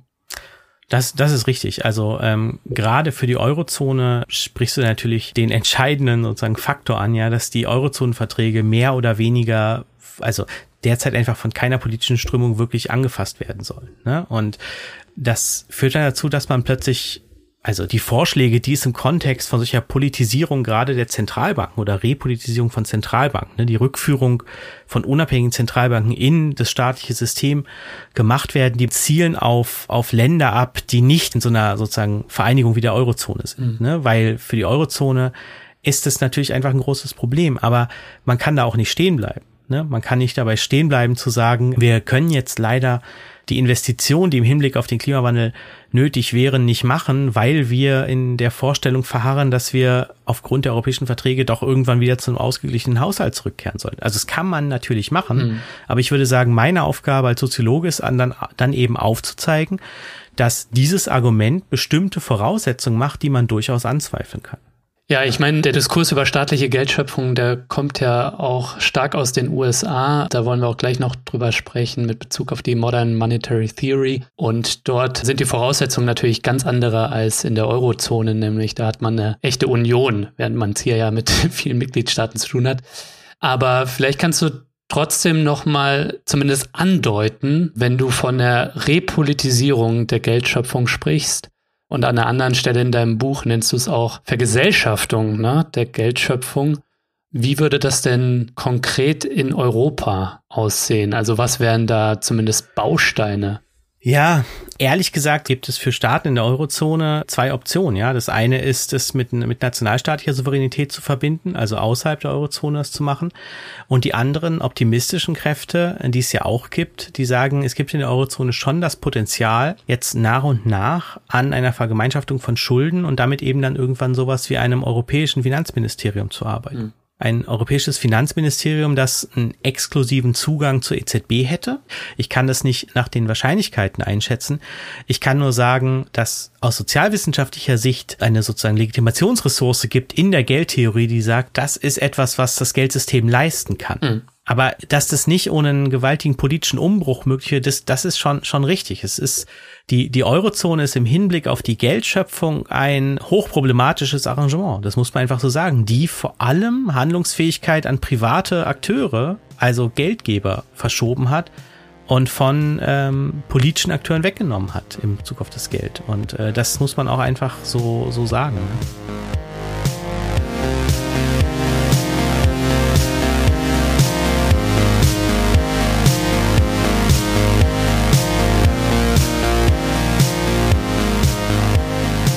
Das, das ist richtig. Also ähm, gerade für die Eurozone sprichst du natürlich den entscheidenden sozusagen Faktor an, ja, dass die Eurozonenverträge mehr oder weniger, also derzeit einfach von keiner politischen Strömung wirklich angefasst werden sollen. Ne? Und das führt dann dazu, dass man plötzlich also die Vorschläge, die es im Kontext von solcher Politisierung gerade der Zentralbanken oder Repolitisierung von Zentralbanken, ne, die Rückführung von unabhängigen Zentralbanken in das staatliche System gemacht werden, die zielen auf, auf Länder ab, die nicht in so einer sozusagen Vereinigung wie der Eurozone sind. Mhm. Ne, weil für die Eurozone ist es natürlich einfach ein großes Problem, aber man kann da auch nicht stehen bleiben. Ne? Man kann nicht dabei stehen bleiben zu sagen, wir können jetzt leider die Investition, die im Hinblick auf den Klimawandel nötig wären, nicht machen, weil wir in der Vorstellung verharren, dass wir aufgrund der europäischen Verträge doch irgendwann wieder zum ausgeglichenen Haushalt zurückkehren sollen. Also das kann man natürlich machen, mhm. aber ich würde sagen, meine Aufgabe als Soziologe ist dann, dann eben aufzuzeigen, dass dieses Argument bestimmte Voraussetzungen macht, die man durchaus anzweifeln kann. Ja, ich meine, der Diskurs über staatliche Geldschöpfung, der kommt ja auch stark aus den USA. Da wollen wir auch gleich noch drüber sprechen mit Bezug auf die Modern Monetary Theory. Und dort sind die Voraussetzungen natürlich ganz andere als in der Eurozone, nämlich da hat man eine echte Union, während man es hier ja mit [LAUGHS] vielen Mitgliedstaaten zu tun hat. Aber vielleicht kannst du trotzdem noch mal zumindest andeuten, wenn du von der Repolitisierung der Geldschöpfung sprichst, und an einer anderen Stelle in deinem Buch nennst du es auch Vergesellschaftung ne, der Geldschöpfung. Wie würde das denn konkret in Europa aussehen? Also was wären da zumindest Bausteine? Ja, ehrlich gesagt gibt es für Staaten in der Eurozone zwei Optionen. Ja, das eine ist, es mit, mit nationalstaatlicher Souveränität zu verbinden, also außerhalb der Eurozone das zu machen. Und die anderen optimistischen Kräfte, die es ja auch gibt, die sagen, es gibt in der Eurozone schon das Potenzial, jetzt nach und nach an einer Vergemeinschaftung von Schulden und damit eben dann irgendwann sowas wie einem europäischen Finanzministerium zu arbeiten. Mhm ein europäisches Finanzministerium, das einen exklusiven Zugang zur EZB hätte. Ich kann das nicht nach den Wahrscheinlichkeiten einschätzen. Ich kann nur sagen, dass aus sozialwissenschaftlicher Sicht eine sozusagen Legitimationsressource gibt in der Geldtheorie, die sagt, das ist etwas, was das Geldsystem leisten kann. Mhm. Aber dass das nicht ohne einen gewaltigen politischen Umbruch möglich wird, das, das ist schon, schon richtig. Es ist, die, die Eurozone ist im Hinblick auf die Geldschöpfung ein hochproblematisches Arrangement. Das muss man einfach so sagen, die vor allem Handlungsfähigkeit an private Akteure, also Geldgeber, verschoben hat und von ähm, politischen Akteuren weggenommen hat im Bezug auf das Geld. Und äh, das muss man auch einfach so, so sagen. Ne?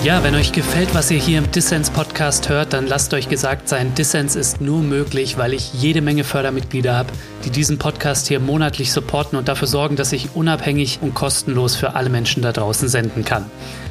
Ja, wenn euch gefällt, was ihr hier im Dissens Podcast hört, dann lasst euch gesagt sein, Dissens ist nur möglich, weil ich jede Menge Fördermitglieder habe, die diesen Podcast hier monatlich supporten und dafür sorgen, dass ich unabhängig und kostenlos für alle Menschen da draußen senden kann.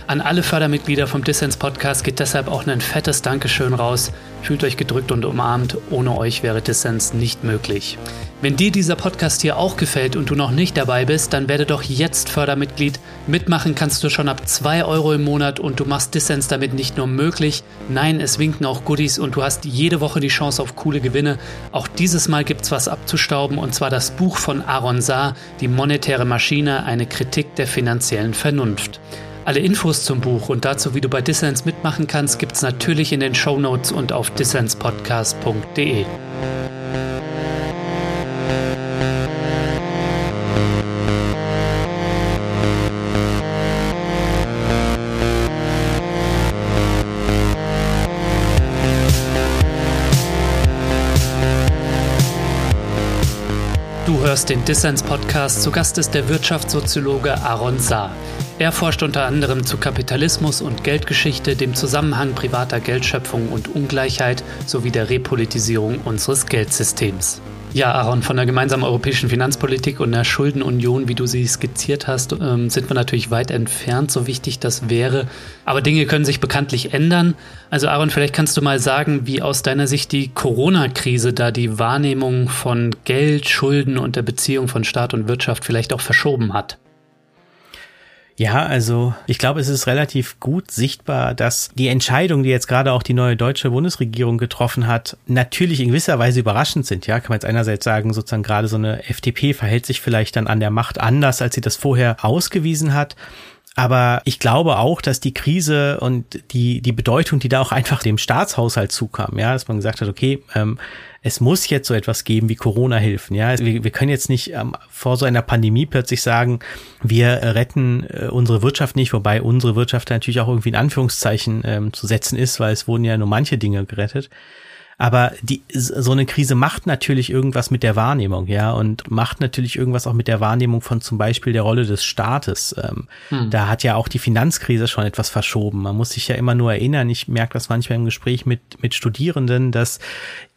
An alle Fördermitglieder vom Dissens Podcast geht deshalb auch ein fettes Dankeschön raus. Fühlt euch gedrückt und umarmt. Ohne euch wäre Dissens nicht möglich. Wenn dir dieser Podcast hier auch gefällt und du noch nicht dabei bist, dann werde doch jetzt Fördermitglied. Mitmachen kannst du schon ab 2 Euro im Monat und du machst Dissens damit nicht nur möglich. Nein, es winken auch Goodies und du hast jede Woche die Chance auf coole Gewinne. Auch dieses Mal gibt's was abzustauben und zwar das Buch von Aaron Saar, Die monetäre Maschine, eine Kritik der finanziellen Vernunft. Alle Infos zum Buch und dazu, wie du bei Dissens mitmachen kannst, gibt es natürlich in den Show Notes und auf dissenspodcast.de. Du hörst den Dissens Podcast. Zu Gast ist der Wirtschaftssoziologe Aaron Saar. Er forscht unter anderem zu Kapitalismus und Geldgeschichte, dem Zusammenhang privater Geldschöpfung und Ungleichheit sowie der Repolitisierung unseres Geldsystems. Ja, Aaron, von der gemeinsamen europäischen Finanzpolitik und der Schuldenunion, wie du sie skizziert hast, ähm, sind wir natürlich weit entfernt, so wichtig das wäre. Aber Dinge können sich bekanntlich ändern. Also Aaron, vielleicht kannst du mal sagen, wie aus deiner Sicht die Corona-Krise da die Wahrnehmung von Geld, Schulden und der Beziehung von Staat und Wirtschaft vielleicht auch verschoben hat. Ja, also ich glaube, es ist relativ gut sichtbar, dass die Entscheidungen, die jetzt gerade auch die neue deutsche Bundesregierung getroffen hat, natürlich in gewisser Weise überraschend sind. Ja, kann man jetzt einerseits sagen, sozusagen gerade so eine FDP verhält sich vielleicht dann an der Macht anders, als sie das vorher ausgewiesen hat. Aber ich glaube auch, dass die Krise und die, die Bedeutung, die da auch einfach dem Staatshaushalt zukam, ja, dass man gesagt hat, okay, ähm, es muss jetzt so etwas geben wie Corona-Hilfen. Ja, wir, wir können jetzt nicht ähm, vor so einer Pandemie plötzlich sagen, wir retten äh, unsere Wirtschaft nicht, wobei unsere Wirtschaft natürlich auch irgendwie in Anführungszeichen ähm, zu setzen ist, weil es wurden ja nur manche Dinge gerettet. Aber die, so eine Krise macht natürlich irgendwas mit der Wahrnehmung, ja, und macht natürlich irgendwas auch mit der Wahrnehmung von zum Beispiel der Rolle des Staates. Ähm, hm. Da hat ja auch die Finanzkrise schon etwas verschoben. Man muss sich ja immer nur erinnern, ich merke das manchmal im Gespräch mit, mit Studierenden, dass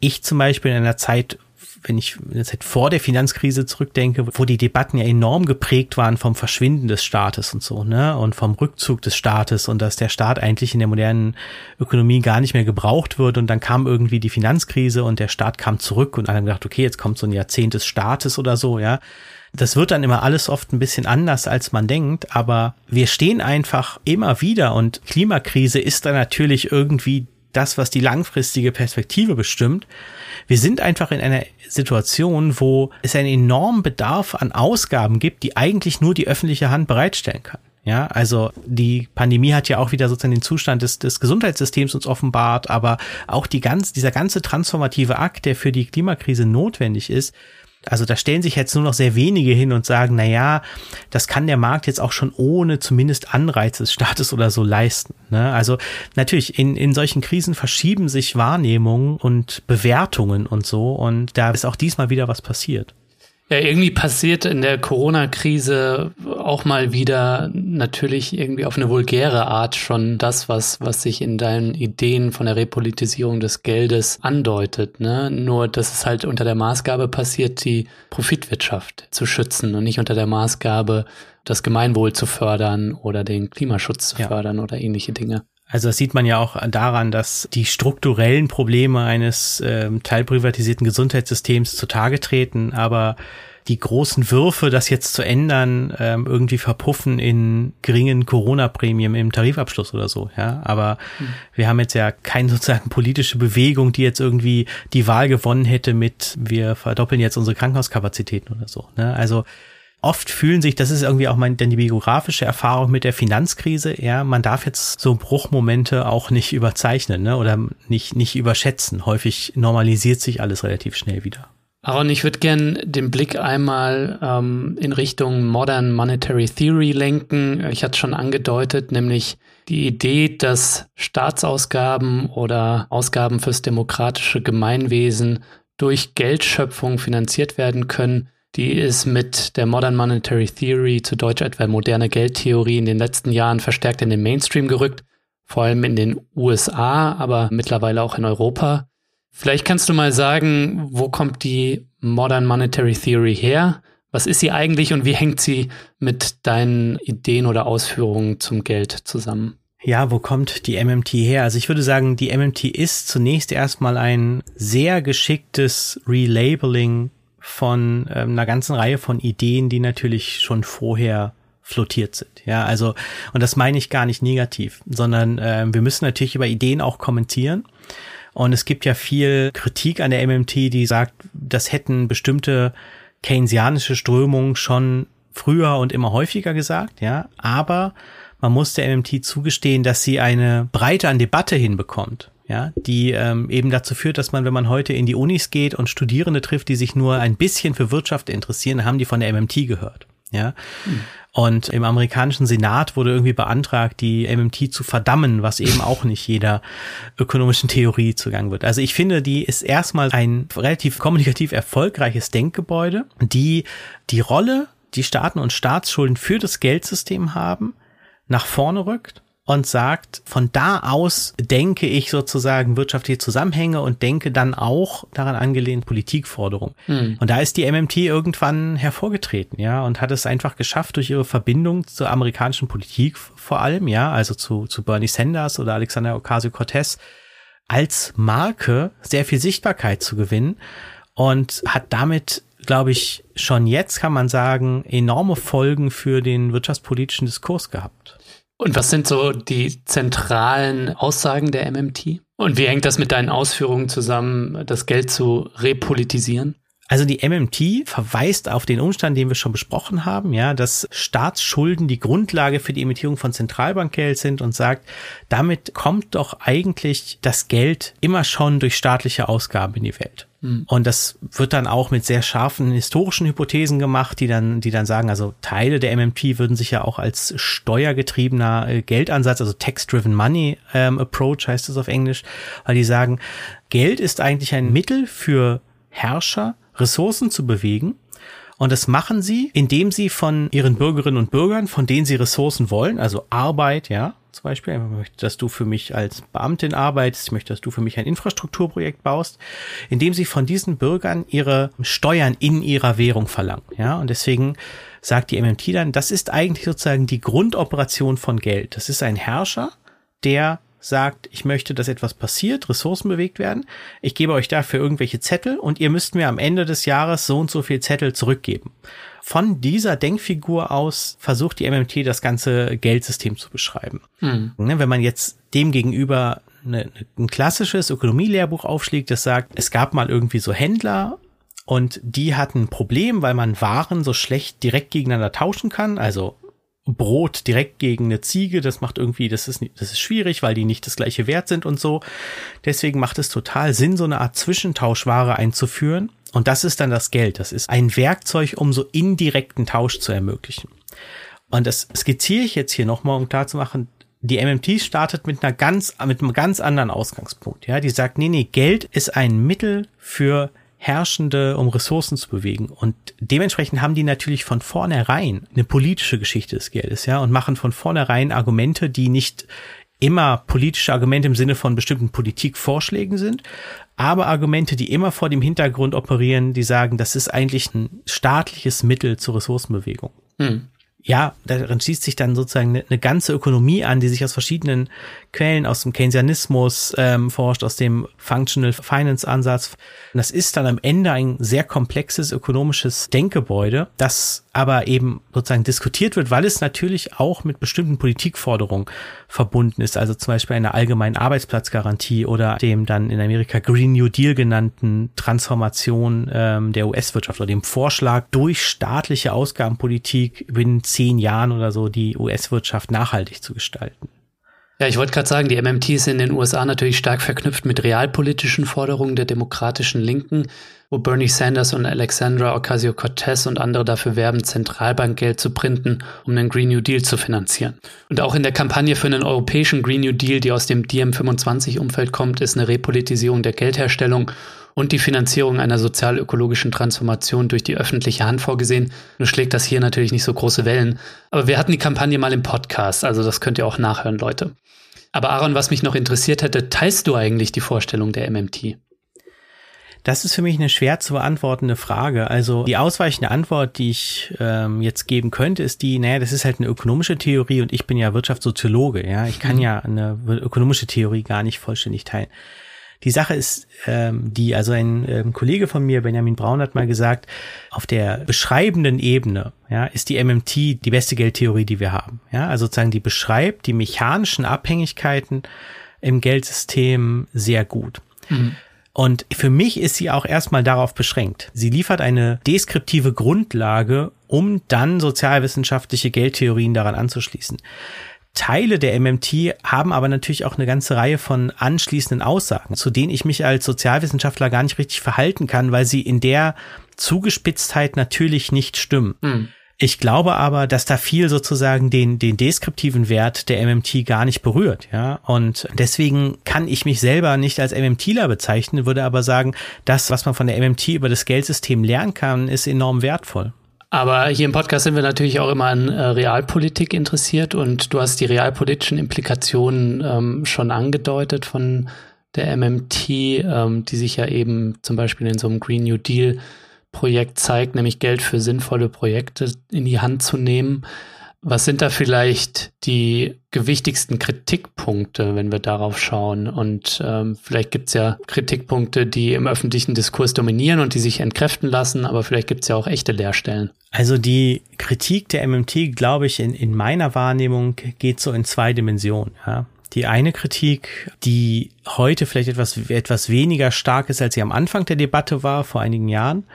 ich zum Beispiel in einer Zeit wenn ich jetzt vor der Finanzkrise zurückdenke, wo die Debatten ja enorm geprägt waren vom Verschwinden des Staates und so, ne, und vom Rückzug des Staates und dass der Staat eigentlich in der modernen Ökonomie gar nicht mehr gebraucht wird und dann kam irgendwie die Finanzkrise und der Staat kam zurück und alle haben gedacht, okay, jetzt kommt so ein Jahrzehnt des Staates oder so, ja. Das wird dann immer alles oft ein bisschen anders, als man denkt, aber wir stehen einfach immer wieder und Klimakrise ist da natürlich irgendwie das, was die langfristige Perspektive bestimmt. Wir sind einfach in einer Situation, wo es einen enormen Bedarf an Ausgaben gibt, die eigentlich nur die öffentliche Hand bereitstellen kann. Ja, also die Pandemie hat ja auch wieder sozusagen den Zustand des, des Gesundheitssystems uns offenbart, aber auch die ganz, dieser ganze transformative Akt, der für die Klimakrise notwendig ist, also da stellen sich jetzt nur noch sehr wenige hin und sagen, na ja, das kann der Markt jetzt auch schon ohne zumindest Anreize des Staates oder so leisten. Ne? Also natürlich, in, in solchen Krisen verschieben sich Wahrnehmungen und Bewertungen und so und da ist auch diesmal wieder was passiert. Ja, irgendwie passiert in der Corona-Krise auch mal wieder natürlich irgendwie auf eine vulgäre Art schon das, was, was sich in deinen Ideen von der Repolitisierung des Geldes andeutet. Ne? Nur, dass es halt unter der Maßgabe passiert, die Profitwirtschaft zu schützen und nicht unter der Maßgabe, das Gemeinwohl zu fördern oder den Klimaschutz zu ja. fördern oder ähnliche Dinge. Also das sieht man ja auch daran, dass die strukturellen Probleme eines ähm, teilprivatisierten Gesundheitssystems zutage treten, aber die großen Würfe, das jetzt zu ändern, ähm, irgendwie verpuffen in geringen Corona-Prämien im Tarifabschluss oder so. Ja, aber mhm. wir haben jetzt ja keine [LAUGHS] sozusagen politische Bewegung, die jetzt irgendwie die Wahl gewonnen hätte mit wir verdoppeln jetzt unsere Krankenhauskapazitäten oder so. Ne? Also oft fühlen sich, das ist irgendwie auch mein, denn die biografische Erfahrung mit der Finanzkrise, ja, man darf jetzt so Bruchmomente auch nicht überzeichnen, ne, oder nicht, nicht überschätzen. Häufig normalisiert sich alles relativ schnell wieder. Aaron, ich würde gern den Blick einmal ähm, in Richtung Modern Monetary Theory lenken. Ich hatte schon angedeutet, nämlich die Idee, dass Staatsausgaben oder Ausgaben fürs demokratische Gemeinwesen durch Geldschöpfung finanziert werden können, die ist mit der Modern Monetary Theory, zu Deutsch etwa moderne Geldtheorie, in den letzten Jahren verstärkt in den Mainstream gerückt, vor allem in den USA, aber mittlerweile auch in Europa. Vielleicht kannst du mal sagen, wo kommt die Modern Monetary Theory her? Was ist sie eigentlich und wie hängt sie mit deinen Ideen oder Ausführungen zum Geld zusammen? Ja, wo kommt die MMT her? Also ich würde sagen, die MMT ist zunächst erstmal ein sehr geschicktes Relabeling von ähm, einer ganzen Reihe von Ideen, die natürlich schon vorher flottiert sind. Ja, also, und das meine ich gar nicht negativ, sondern äh, wir müssen natürlich über Ideen auch kommentieren. Und es gibt ja viel Kritik an der MMT, die sagt, das hätten bestimmte keynesianische Strömungen schon früher und immer häufiger gesagt, ja. Aber man muss der MMT zugestehen, dass sie eine Breite an Debatte hinbekommt ja, die ähm, eben dazu führt, dass man, wenn man heute in die Unis geht und Studierende trifft, die sich nur ein bisschen für Wirtschaft interessieren, haben die von der MMT gehört. Ja. Mhm. Und im amerikanischen Senat wurde irgendwie beantragt, die MMT zu verdammen, was eben auch nicht jeder ökonomischen Theorie zugang wird. Also ich finde, die ist erstmal ein relativ kommunikativ erfolgreiches Denkgebäude, die die Rolle, die Staaten und Staatsschulden für das Geldsystem haben, nach vorne rückt und sagt, von da aus denke ich sozusagen wirtschaftliche Zusammenhänge und denke dann auch daran angelehnt Politikforderungen. Mhm. Und da ist die MMT irgendwann hervorgetreten, ja, und hat es einfach geschafft durch ihre Verbindung zur amerikanischen Politik vor allem, ja, also zu, zu Bernie Sanders oder Alexander Ocasio-Cortez als Marke sehr viel Sichtbarkeit zu gewinnen und hat damit glaube ich, schon jetzt kann man sagen, enorme Folgen für den wirtschaftspolitischen Diskurs gehabt. Und was sind so die zentralen Aussagen der MMT? Und wie hängt das mit deinen Ausführungen zusammen, das Geld zu repolitisieren? Also die MMT verweist auf den Umstand, den wir schon besprochen haben, ja, dass Staatsschulden die Grundlage für die Emittierung von Zentralbankgeld sind und sagt, damit kommt doch eigentlich das Geld immer schon durch staatliche Ausgaben in die Welt. Mhm. Und das wird dann auch mit sehr scharfen historischen Hypothesen gemacht, die dann, die dann sagen, also Teile der MMT würden sich ja auch als steuergetriebener äh, Geldansatz, also Tax-Driven Money ähm, Approach heißt es auf Englisch, weil die sagen, Geld ist eigentlich ein Mittel für Herrscher, Ressourcen zu bewegen. Und das machen sie, indem sie von ihren Bürgerinnen und Bürgern, von denen sie Ressourcen wollen, also Arbeit, ja, zum Beispiel, ich möchte, dass du für mich als Beamtin arbeitest, ich möchte, dass du für mich ein Infrastrukturprojekt baust, indem sie von diesen Bürgern ihre Steuern in ihrer Währung verlangen, ja, und deswegen sagt die MMT dann, das ist eigentlich sozusagen die Grundoperation von Geld. Das ist ein Herrscher, der sagt, ich möchte, dass etwas passiert, Ressourcen bewegt werden. Ich gebe euch dafür irgendwelche Zettel und ihr müsst mir am Ende des Jahres so und so viel Zettel zurückgeben. Von dieser Denkfigur aus versucht die MMT das ganze Geldsystem zu beschreiben. Mhm. Wenn man jetzt dem gegenüber eine, ein klassisches Ökonomielehrbuch aufschlägt, das sagt, es gab mal irgendwie so Händler und die hatten ein Problem, weil man Waren so schlecht direkt gegeneinander tauschen kann. Also Brot direkt gegen eine Ziege, das macht irgendwie, das ist, das ist schwierig, weil die nicht das gleiche Wert sind und so. Deswegen macht es total Sinn, so eine Art Zwischentauschware einzuführen. Und das ist dann das Geld. Das ist ein Werkzeug, um so indirekten Tausch zu ermöglichen. Und das skizziere ich jetzt hier nochmal, um klar zu machen, die MMT startet mit einer ganz, mit einem ganz anderen Ausgangspunkt. Ja, die sagt, nee, nee, Geld ist ein Mittel für Herrschende, um Ressourcen zu bewegen. Und dementsprechend haben die natürlich von vornherein eine politische Geschichte des Geldes, ja, und machen von vornherein Argumente, die nicht immer politische Argumente im Sinne von bestimmten Politikvorschlägen sind, aber Argumente, die immer vor dem Hintergrund operieren, die sagen, das ist eigentlich ein staatliches Mittel zur Ressourcenbewegung. Hm ja, darin schließt sich dann sozusagen eine, eine, ganze Ökonomie an, die sich aus verschiedenen Quellen, aus dem Keynesianismus ähm, forscht, aus dem Functional Finance Ansatz. Und das ist dann am Ende ein sehr komplexes ökonomisches Denkgebäude, das aber eben sozusagen diskutiert wird, weil es natürlich auch mit bestimmten Politikforderungen verbunden ist, also zum Beispiel einer allgemeinen Arbeitsplatzgarantie oder dem dann in Amerika Green New Deal genannten Transformation ähm, der US-Wirtschaft oder dem Vorschlag, durch staatliche Ausgabenpolitik binnen zehn Jahren oder so die US-Wirtschaft nachhaltig zu gestalten. Ja, ich wollte gerade sagen, die MMT ist in den USA natürlich stark verknüpft mit realpolitischen Forderungen der demokratischen Linken, wo Bernie Sanders und Alexandra Ocasio-Cortez und andere dafür werben, Zentralbankgeld zu printen, um den Green New Deal zu finanzieren. Und auch in der Kampagne für einen europäischen Green New Deal, die aus dem DiEM25-Umfeld kommt, ist eine Repolitisierung der Geldherstellung und die Finanzierung einer sozial-ökologischen Transformation durch die öffentliche Hand vorgesehen. Nur schlägt das hier natürlich nicht so große Wellen. Aber wir hatten die Kampagne mal im Podcast, also das könnt ihr auch nachhören, Leute. Aber Aaron, was mich noch interessiert hätte, teilst du eigentlich die Vorstellung der MMT? Das ist für mich eine schwer zu beantwortende Frage. Also die ausweichende Antwort, die ich ähm, jetzt geben könnte, ist die, naja, das ist halt eine ökonomische Theorie und ich bin ja Wirtschaftssoziologe, ja. Ich kann mhm. ja eine ökonomische Theorie gar nicht vollständig teilen. Die Sache ist ähm, die, also ein ähm, Kollege von mir, Benjamin Braun, hat mal gesagt, auf der beschreibenden Ebene ja, ist die MMT die beste Geldtheorie, die wir haben. Ja, also sozusagen die beschreibt die mechanischen Abhängigkeiten im Geldsystem sehr gut. Mhm. Und für mich ist sie auch erstmal darauf beschränkt. Sie liefert eine deskriptive Grundlage, um dann sozialwissenschaftliche Geldtheorien daran anzuschließen. Teile der MMT haben aber natürlich auch eine ganze Reihe von anschließenden Aussagen, zu denen ich mich als Sozialwissenschaftler gar nicht richtig verhalten kann, weil sie in der Zugespitztheit natürlich nicht stimmen. Mhm. Ich glaube aber, dass da viel sozusagen den, den deskriptiven Wert der MMT gar nicht berührt, ja. Und deswegen kann ich mich selber nicht als MMTler bezeichnen, würde aber sagen, das, was man von der MMT über das Geldsystem lernen kann, ist enorm wertvoll. Aber hier im Podcast sind wir natürlich auch immer an äh, Realpolitik interessiert und du hast die realpolitischen Implikationen ähm, schon angedeutet von der MMT, ähm, die sich ja eben zum Beispiel in so einem Green New Deal Projekt zeigt, nämlich Geld für sinnvolle Projekte in die Hand zu nehmen. Was sind da vielleicht die gewichtigsten Kritikpunkte, wenn wir darauf schauen? Und ähm, vielleicht gibt es ja Kritikpunkte, die im öffentlichen Diskurs dominieren und die sich entkräften lassen, aber vielleicht gibt es ja auch echte Leerstellen. Also die Kritik der MMT, glaube ich, in, in meiner Wahrnehmung geht so in zwei Dimensionen. Ja. Die eine Kritik, die heute vielleicht etwas, etwas weniger stark ist, als sie am Anfang der Debatte war, vor einigen Jahren,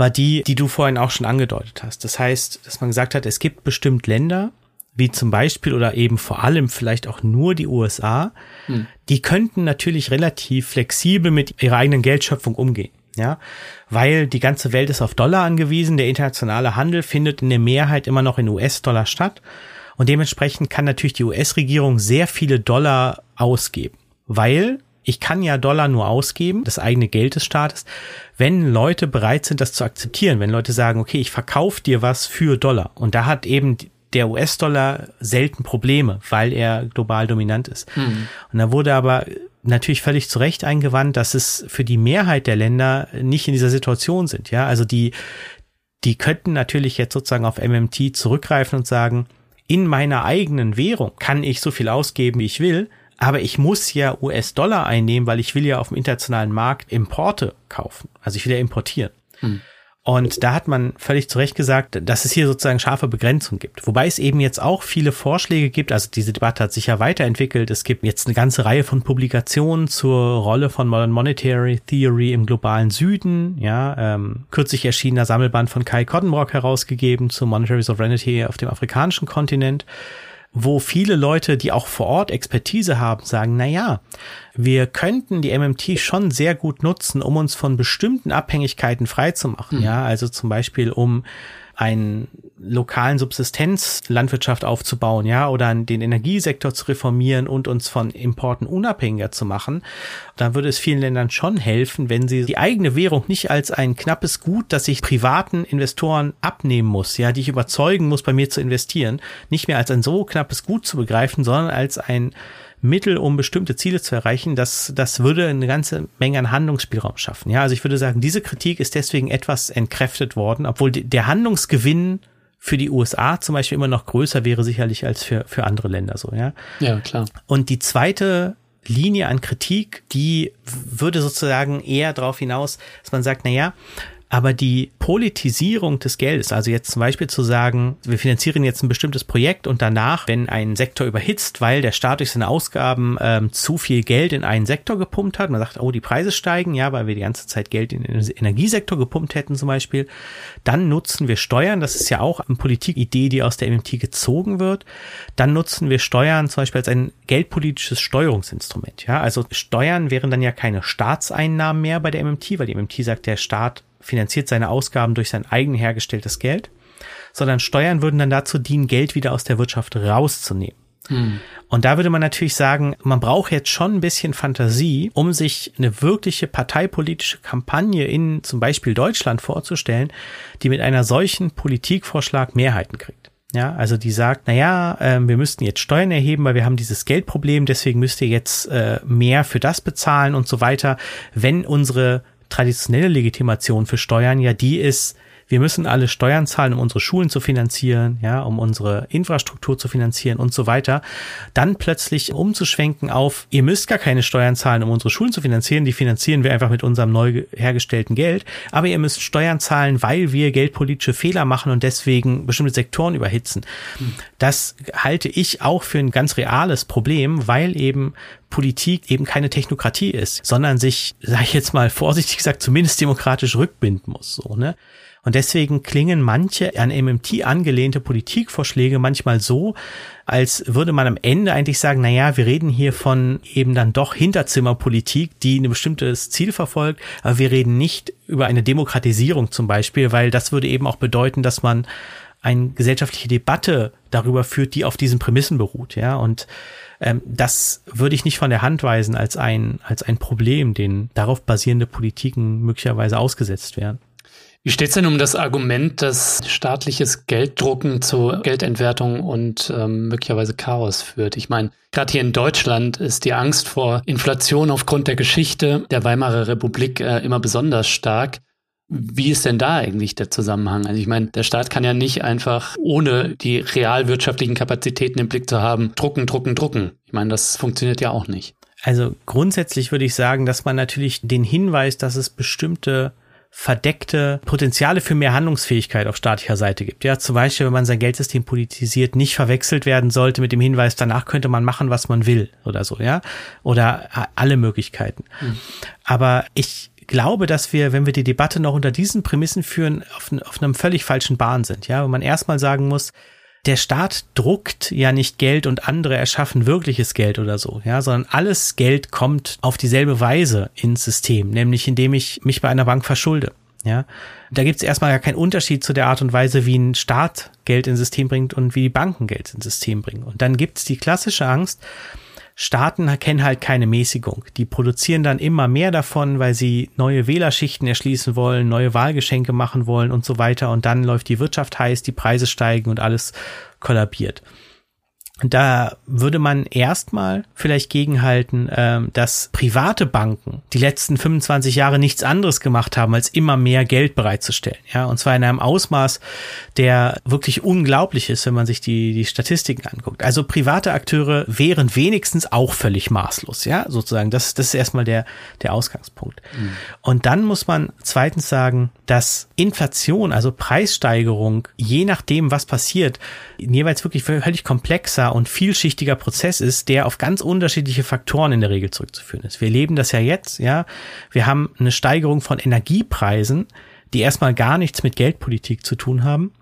war die, die du vorhin auch schon angedeutet hast. Das heißt, dass man gesagt hat, es gibt bestimmt Länder, wie zum Beispiel oder eben vor allem vielleicht auch nur die USA, hm. die könnten natürlich relativ flexibel mit ihrer eigenen Geldschöpfung umgehen. Ja, weil die ganze Welt ist auf Dollar angewiesen, der internationale Handel findet in der Mehrheit immer noch in US-Dollar statt und dementsprechend kann natürlich die US-Regierung sehr viele Dollar ausgeben, weil ich kann ja Dollar nur ausgeben, das eigene Geld des Staates, wenn Leute bereit sind, das zu akzeptieren, wenn Leute sagen, okay, ich verkaufe dir was für Dollar. Und da hat eben der US-Dollar selten Probleme, weil er global dominant ist. Mhm. Und da wurde aber natürlich völlig zu Recht eingewandt, dass es für die Mehrheit der Länder nicht in dieser Situation sind. Ja, also die, die könnten natürlich jetzt sozusagen auf MMT zurückgreifen und sagen, in meiner eigenen Währung kann ich so viel ausgeben, wie ich will aber ich muss ja US-Dollar einnehmen, weil ich will ja auf dem internationalen Markt Importe kaufen. Also ich will ja importieren. Hm. Und da hat man völlig zu Recht gesagt, dass es hier sozusagen scharfe Begrenzung gibt. Wobei es eben jetzt auch viele Vorschläge gibt. Also diese Debatte hat sich ja weiterentwickelt. Es gibt jetzt eine ganze Reihe von Publikationen zur Rolle von Modern Monetary Theory im globalen Süden. Ja, ähm, kürzlich erschienener Sammelband von Kai Cottenbrock herausgegeben zu Monetary Sovereignty auf dem afrikanischen Kontinent wo viele Leute, die auch vor Ort Expertise haben, sagen, na ja, wir könnten die MMT schon sehr gut nutzen, um uns von bestimmten Abhängigkeiten freizumachen. Mhm. Ja, also zum Beispiel um einen lokalen Subsistenzlandwirtschaft aufzubauen, ja, oder den Energiesektor zu reformieren und uns von Importen unabhängiger zu machen, da würde es vielen Ländern schon helfen, wenn sie die eigene Währung nicht als ein knappes Gut, das sich privaten Investoren abnehmen muss, ja, die ich überzeugen muss, bei mir zu investieren, nicht mehr als ein so knappes Gut zu begreifen, sondern als ein Mittel, um bestimmte Ziele zu erreichen, das, das würde eine ganze Menge an Handlungsspielraum schaffen. Ja, also ich würde sagen, diese Kritik ist deswegen etwas entkräftet worden, obwohl der Handlungsgewinn für die USA zum Beispiel immer noch größer wäre sicherlich als für, für andere Länder so, ja. Ja, klar. Und die zweite Linie an Kritik, die würde sozusagen eher darauf hinaus, dass man sagt, na ja, aber die Politisierung des Geldes, also jetzt zum Beispiel zu sagen, wir finanzieren jetzt ein bestimmtes Projekt und danach, wenn ein Sektor überhitzt, weil der Staat durch seine Ausgaben ähm, zu viel Geld in einen Sektor gepumpt hat, man sagt, oh, die Preise steigen, ja, weil wir die ganze Zeit Geld in den Energiesektor gepumpt hätten zum Beispiel, dann nutzen wir Steuern, das ist ja auch eine Politikidee, die aus der MMT gezogen wird, dann nutzen wir Steuern zum Beispiel als ein geldpolitisches Steuerungsinstrument, ja, also Steuern wären dann ja keine Staatseinnahmen mehr bei der MMT, weil die MMT sagt, der Staat finanziert seine Ausgaben durch sein eigen hergestelltes Geld, sondern Steuern würden dann dazu dienen, Geld wieder aus der Wirtschaft rauszunehmen. Hm. Und da würde man natürlich sagen, man braucht jetzt schon ein bisschen Fantasie, um sich eine wirkliche parteipolitische Kampagne in zum Beispiel Deutschland vorzustellen, die mit einer solchen Politikvorschlag Mehrheiten kriegt. Ja, also die sagt, na ja, äh, wir müssten jetzt Steuern erheben, weil wir haben dieses Geldproblem, deswegen müsst ihr jetzt äh, mehr für das bezahlen und so weiter, wenn unsere traditionelle Legitimation für Steuern ja die ist, wir müssen alle Steuern zahlen, um unsere Schulen zu finanzieren, ja, um unsere Infrastruktur zu finanzieren und so weiter, dann plötzlich umzuschwenken auf, ihr müsst gar keine Steuern zahlen, um unsere Schulen zu finanzieren, die finanzieren wir einfach mit unserem neu hergestellten Geld, aber ihr müsst Steuern zahlen, weil wir geldpolitische Fehler machen und deswegen bestimmte Sektoren überhitzen. Das halte ich auch für ein ganz reales Problem, weil eben Politik eben keine Technokratie ist, sondern sich, sage ich jetzt mal vorsichtig gesagt, zumindest demokratisch rückbinden muss. So, ne? Und deswegen klingen manche an MMT angelehnte Politikvorschläge manchmal so, als würde man am Ende eigentlich sagen, na ja, wir reden hier von eben dann doch Hinterzimmerpolitik, die ein bestimmtes Ziel verfolgt, aber wir reden nicht über eine Demokratisierung zum Beispiel, weil das würde eben auch bedeuten, dass man eine gesellschaftliche Debatte darüber führt, die auf diesen Prämissen beruht, ja, und ähm, das würde ich nicht von der Hand weisen als ein, als ein Problem, den darauf basierende Politiken möglicherweise ausgesetzt werden. Wie steht es denn um das Argument, dass staatliches Gelddrucken zu Geldentwertung und ähm, möglicherweise Chaos führt? Ich meine, gerade hier in Deutschland ist die Angst vor Inflation aufgrund der Geschichte der Weimarer Republik äh, immer besonders stark. Wie ist denn da eigentlich der Zusammenhang? Also ich meine, der Staat kann ja nicht einfach, ohne die realwirtschaftlichen Kapazitäten im Blick zu haben, drucken, drucken, drucken. Ich meine, das funktioniert ja auch nicht. Also grundsätzlich würde ich sagen, dass man natürlich den Hinweis, dass es bestimmte verdeckte Potenziale für mehr Handlungsfähigkeit auf staatlicher Seite gibt. Ja, zum Beispiel, wenn man sein Geldsystem politisiert, nicht verwechselt werden sollte mit dem Hinweis, danach könnte man machen, was man will oder so, ja, oder alle Möglichkeiten. Mhm. Aber ich glaube, dass wir, wenn wir die Debatte noch unter diesen Prämissen führen, auf, auf einem völlig falschen Bahn sind. Ja, wenn man erstmal sagen muss, der Staat druckt ja nicht Geld und andere erschaffen wirkliches Geld oder so, ja, sondern alles Geld kommt auf dieselbe Weise ins System, nämlich indem ich mich bei einer Bank verschulde. Ja, da gibt es erstmal gar keinen Unterschied zu der Art und Weise, wie ein Staat Geld ins System bringt und wie die Banken Geld ins System bringen. Und dann gibt es die klassische Angst, Staaten kennen halt keine Mäßigung. Die produzieren dann immer mehr davon, weil sie neue Wählerschichten erschließen wollen, neue Wahlgeschenke machen wollen und so weiter. Und dann läuft die Wirtschaft heiß, die Preise steigen und alles kollabiert. Da würde man erstmal vielleicht gegenhalten, äh, dass private Banken die letzten 25 Jahre nichts anderes gemacht haben, als immer mehr Geld bereitzustellen. Ja, und zwar in einem Ausmaß, der wirklich unglaublich ist, wenn man sich die, die Statistiken anguckt. Also private Akteure wären wenigstens auch völlig maßlos. Ja, sozusagen. Das, das ist erstmal der, der Ausgangspunkt. Mhm. Und dann muss man zweitens sagen, dass Inflation, also Preissteigerung, je nachdem, was passiert, jeweils wirklich völlig komplexer und vielschichtiger Prozess ist, der auf ganz unterschiedliche Faktoren in der Regel zurückzuführen ist. Wir erleben das ja jetzt, ja. Wir haben eine Steigerung von Energiepreisen, die erstmal gar nichts mit Geldpolitik zu tun haben.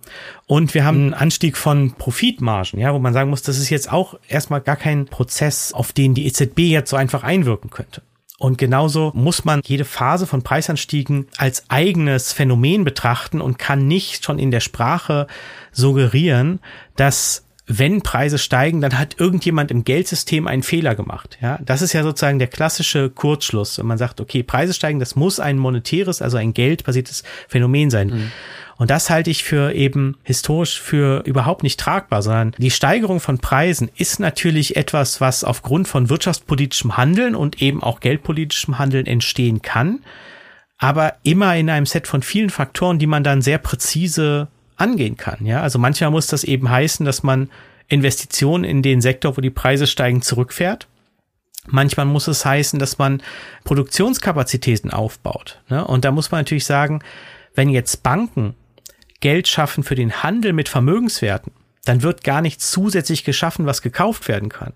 Und wir haben einen Anstieg von Profitmargen, ja, wo man sagen muss, das ist jetzt auch erstmal gar kein Prozess, auf den die EZB jetzt so einfach einwirken könnte. Und genauso muss man jede Phase von Preisanstiegen als eigenes Phänomen betrachten und kann nicht schon in der Sprache suggerieren, dass wenn Preise steigen, dann hat irgendjemand im Geldsystem einen Fehler gemacht. Ja, das ist ja sozusagen der klassische Kurzschluss, wenn man sagt, okay, Preise steigen, das muss ein monetäres, also ein geldbasiertes Phänomen sein. Mhm. Und das halte ich für eben historisch für überhaupt nicht tragbar, sondern die Steigerung von Preisen ist natürlich etwas, was aufgrund von wirtschaftspolitischem Handeln und eben auch geldpolitischem Handeln entstehen kann, aber immer in einem Set von vielen Faktoren, die man dann sehr präzise angehen kann. Ja, also manchmal muss das eben heißen, dass man Investitionen in den Sektor, wo die Preise steigen, zurückfährt. Manchmal muss es heißen, dass man Produktionskapazitäten aufbaut. Ne? Und da muss man natürlich sagen, wenn jetzt Banken Geld schaffen für den Handel mit Vermögenswerten, dann wird gar nichts zusätzlich geschaffen, was gekauft werden kann.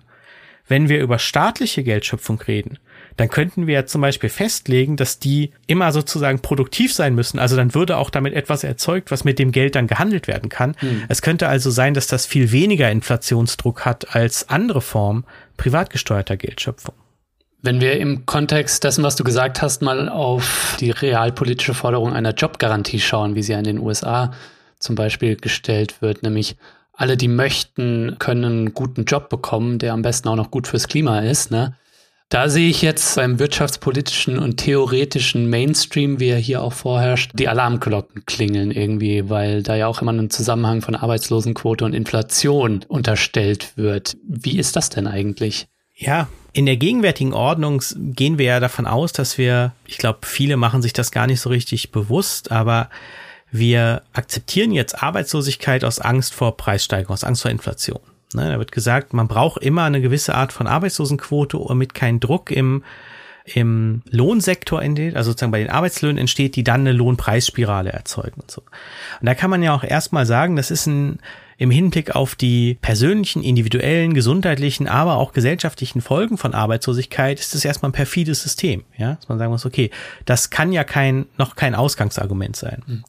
Wenn wir über staatliche Geldschöpfung reden, dann könnten wir zum Beispiel festlegen, dass die immer sozusagen produktiv sein müssen. Also dann würde auch damit etwas erzeugt, was mit dem Geld dann gehandelt werden kann. Mhm. Es könnte also sein, dass das viel weniger Inflationsdruck hat als andere Formen privat gesteuerter Geldschöpfung. Wenn wir im Kontext dessen, was du gesagt hast, mal auf die realpolitische Forderung einer Jobgarantie schauen, wie sie in den USA zum Beispiel gestellt wird, nämlich alle, die möchten, können einen guten Job bekommen, der am besten auch noch gut fürs Klima ist. Ne? Da sehe ich jetzt beim wirtschaftspolitischen und theoretischen Mainstream, wie er hier auch vorherrscht, die Alarmglocken klingeln irgendwie, weil da ja auch immer ein Zusammenhang von Arbeitslosenquote und Inflation unterstellt wird. Wie ist das denn eigentlich? Ja, in der gegenwärtigen Ordnung gehen wir ja davon aus, dass wir, ich glaube, viele machen sich das gar nicht so richtig bewusst, aber wir akzeptieren jetzt Arbeitslosigkeit aus Angst vor Preissteigerung, aus Angst vor Inflation. Ne, da wird gesagt, man braucht immer eine gewisse Art von Arbeitslosenquote, damit kein Druck im, im Lohnsektor entsteht, also sozusagen bei den Arbeitslöhnen entsteht, die dann eine Lohnpreisspirale erzeugen und so. Und da kann man ja auch erstmal sagen, das ist ein im Hinblick auf die persönlichen, individuellen, gesundheitlichen, aber auch gesellschaftlichen Folgen von Arbeitslosigkeit ist es erstmal ein perfides System, ja, dass man sagen muss, okay, das kann ja kein, noch kein Ausgangsargument sein. Mhm.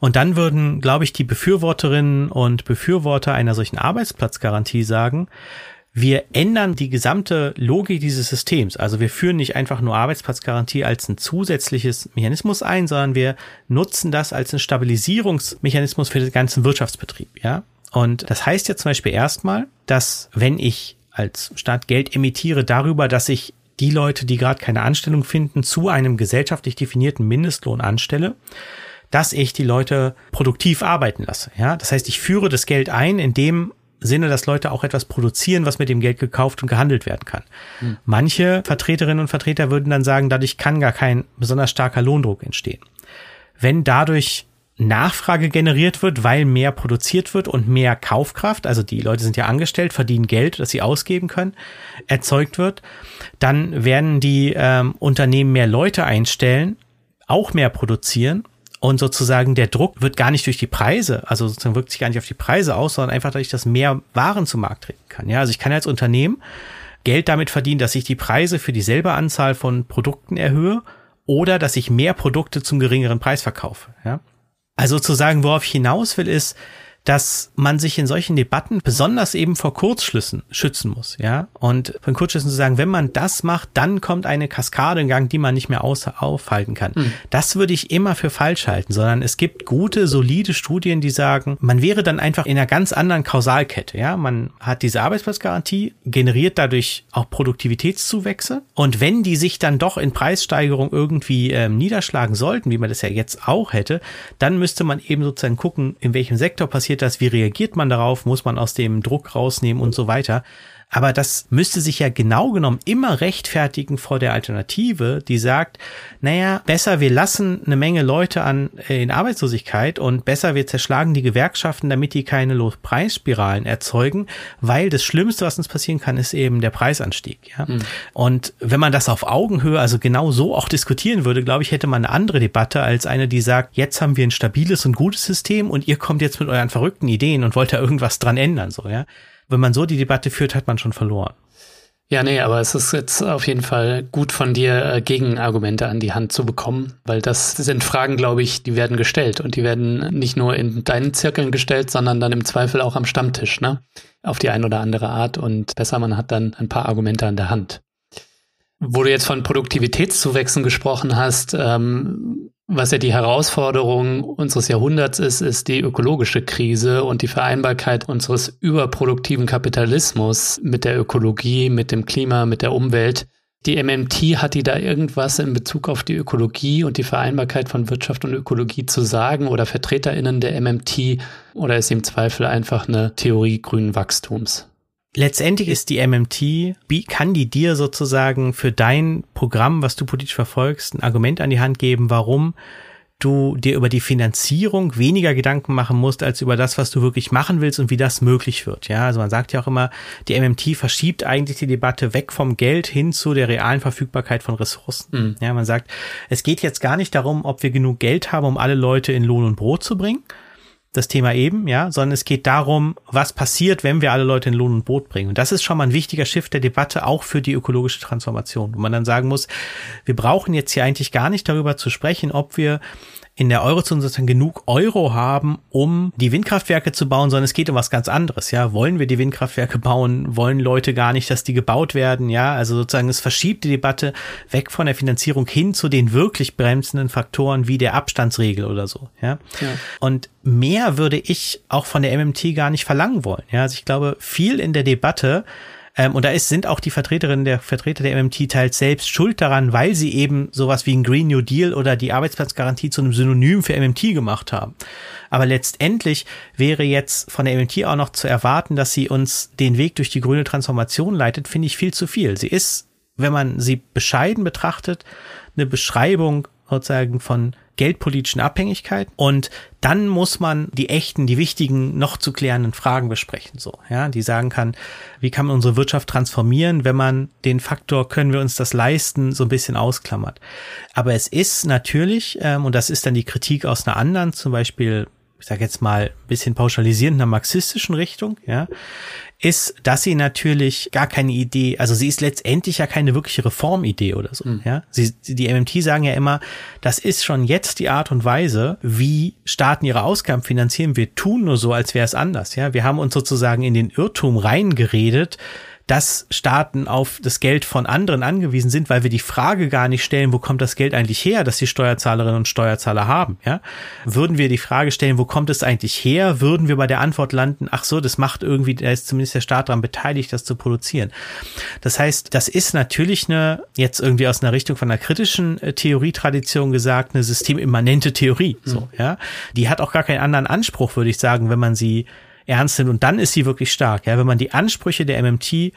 Und dann würden, glaube ich, die Befürworterinnen und Befürworter einer solchen Arbeitsplatzgarantie sagen, wir ändern die gesamte Logik dieses Systems. Also wir führen nicht einfach nur Arbeitsplatzgarantie als ein zusätzliches Mechanismus ein, sondern wir nutzen das als einen Stabilisierungsmechanismus für den ganzen Wirtschaftsbetrieb, ja. Und das heißt ja zum Beispiel erstmal, dass wenn ich als Staat Geld emittiere darüber, dass ich die Leute, die gerade keine Anstellung finden, zu einem gesellschaftlich definierten Mindestlohn anstelle, dass ich die Leute produktiv arbeiten lasse. Ja, das heißt, ich führe das Geld ein in dem Sinne, dass Leute auch etwas produzieren, was mit dem Geld gekauft und gehandelt werden kann. Hm. Manche Vertreterinnen und Vertreter würden dann sagen, dadurch kann gar kein besonders starker Lohndruck entstehen. Wenn dadurch Nachfrage generiert wird, weil mehr produziert wird und mehr Kaufkraft, also die Leute sind ja angestellt, verdienen Geld, das sie ausgeben können, erzeugt wird, dann werden die ähm, Unternehmen mehr Leute einstellen, auch mehr produzieren und sozusagen der Druck wird gar nicht durch die Preise, also sozusagen wirkt sich gar nicht auf die Preise aus, sondern einfach dadurch, dass mehr Waren zum Markt treten kann. Ja, also ich kann als Unternehmen Geld damit verdienen, dass ich die Preise für dieselbe Anzahl von Produkten erhöhe oder dass ich mehr Produkte zum geringeren Preis verkaufe. Ja? Also zu sagen, worauf ich hinaus will, ist, dass man sich in solchen Debatten besonders eben vor Kurzschlüssen schützen muss, ja. Und von Kurzschlüssen zu sagen, wenn man das macht, dann kommt eine Kaskade in Gang, die man nicht mehr außer aufhalten kann. Mhm. Das würde ich immer für falsch halten, sondern es gibt gute, solide Studien, die sagen, man wäre dann einfach in einer ganz anderen Kausalkette, ja. Man hat diese Arbeitsplatzgarantie, generiert dadurch auch Produktivitätszuwächse. Und wenn die sich dann doch in Preissteigerung irgendwie ähm, niederschlagen sollten, wie man das ja jetzt auch hätte, dann müsste man eben sozusagen gucken, in welchem Sektor passiert passiert das, wie reagiert man darauf, muss man aus dem Druck rausnehmen und so weiter. Aber das müsste sich ja genau genommen immer rechtfertigen vor der Alternative, die sagt, naja, besser wir lassen eine Menge Leute an äh, in Arbeitslosigkeit und besser wir zerschlagen die Gewerkschaften, damit die keine Preisspiralen erzeugen, weil das Schlimmste, was uns passieren kann, ist eben der Preisanstieg. Ja? Mhm. Und wenn man das auf Augenhöhe, also genau so auch diskutieren würde, glaube ich, hätte man eine andere Debatte als eine, die sagt, jetzt haben wir ein stabiles und gutes System und ihr kommt jetzt mit euren verrückten Ideen und wollt da irgendwas dran ändern, so, ja wenn man so die Debatte führt, hat man schon verloren. Ja, nee, aber es ist jetzt auf jeden Fall gut von dir, äh, Gegenargumente an die Hand zu bekommen, weil das sind Fragen, glaube ich, die werden gestellt und die werden nicht nur in deinen Zirkeln gestellt, sondern dann im Zweifel auch am Stammtisch, ne? Auf die ein oder andere Art und besser, man hat dann ein paar Argumente an der Hand. Wo du jetzt von Produktivitätszuwächsen gesprochen hast, ähm, was ja die Herausforderung unseres Jahrhunderts ist, ist die ökologische Krise und die Vereinbarkeit unseres überproduktiven Kapitalismus mit der Ökologie, mit dem Klima, mit der Umwelt. Die MMT hat die da irgendwas in Bezug auf die Ökologie und die Vereinbarkeit von Wirtschaft und Ökologie zu sagen oder VertreterInnen der MMT oder ist im Zweifel einfach eine Theorie grünen Wachstums? Letztendlich ist die MMT, kann die dir sozusagen für dein Programm, was du politisch verfolgst, ein Argument an die Hand geben, warum du dir über die Finanzierung weniger Gedanken machen musst, als über das, was du wirklich machen willst und wie das möglich wird. Ja, also man sagt ja auch immer, die MMT verschiebt eigentlich die Debatte weg vom Geld hin zu der realen Verfügbarkeit von Ressourcen. Mhm. Ja, man sagt, es geht jetzt gar nicht darum, ob wir genug Geld haben, um alle Leute in Lohn und Brot zu bringen, das Thema eben, ja, sondern es geht darum, was passiert, wenn wir alle Leute in Lohn und Boot bringen. Und das ist schon mal ein wichtiger Shift der Debatte, auch für die ökologische Transformation, wo man dann sagen muss, wir brauchen jetzt hier eigentlich gar nicht darüber zu sprechen, ob wir in der Eurozone sozusagen genug Euro haben, um die Windkraftwerke zu bauen, sondern es geht um was ganz anderes. Ja, wollen wir die Windkraftwerke bauen? Wollen Leute gar nicht, dass die gebaut werden? Ja, also sozusagen es verschiebt die Debatte weg von der Finanzierung hin zu den wirklich bremsenden Faktoren wie der Abstandsregel oder so. Ja, ja. und mehr würde ich auch von der MMT gar nicht verlangen wollen. Ja, also ich glaube, viel in der Debatte ähm, und da ist, sind auch die Vertreterinnen der Vertreter der MMT teils selbst schuld daran, weil sie eben sowas wie ein Green New Deal oder die Arbeitsplatzgarantie zu einem Synonym für MMT gemacht haben. Aber letztendlich wäre jetzt von der MMT auch noch zu erwarten, dass sie uns den Weg durch die grüne Transformation leitet, finde ich viel zu viel. Sie ist, wenn man sie bescheiden betrachtet, eine Beschreibung sozusagen von geldpolitischen Abhängigkeit und dann muss man die echten, die wichtigen, noch zu klärenden Fragen besprechen, so, ja, die sagen kann, wie kann man unsere Wirtschaft transformieren, wenn man den Faktor, können wir uns das leisten, so ein bisschen ausklammert. Aber es ist natürlich, ähm, und das ist dann die Kritik aus einer anderen, zum Beispiel ich sage jetzt mal ein bisschen pauschalisierend einer marxistischen Richtung, ja, ist, dass sie natürlich gar keine Idee, also sie ist letztendlich ja keine wirkliche Reformidee oder so, mhm. ja. Sie, die MMT sagen ja immer, das ist schon jetzt die Art und Weise, wie Staaten ihre Ausgaben finanzieren. Wir tun nur so, als wäre es anders, ja. Wir haben uns sozusagen in den Irrtum reingeredet, dass Staaten auf das Geld von anderen angewiesen sind, weil wir die Frage gar nicht stellen, wo kommt das Geld eigentlich her, dass die Steuerzahlerinnen und Steuerzahler haben, ja? Würden wir die Frage stellen, wo kommt es eigentlich her, würden wir bei der Antwort landen, ach so, das macht irgendwie, da ist zumindest der Staat daran beteiligt, das zu produzieren. Das heißt, das ist natürlich eine, jetzt irgendwie aus einer Richtung von einer kritischen äh, Theorietradition gesagt, eine systemimmanente Theorie, so, mhm. ja? Die hat auch gar keinen anderen Anspruch, würde ich sagen, wenn man sie ernst nimmt. Und dann ist sie wirklich stark. Ja, wenn man die Ansprüche der MMT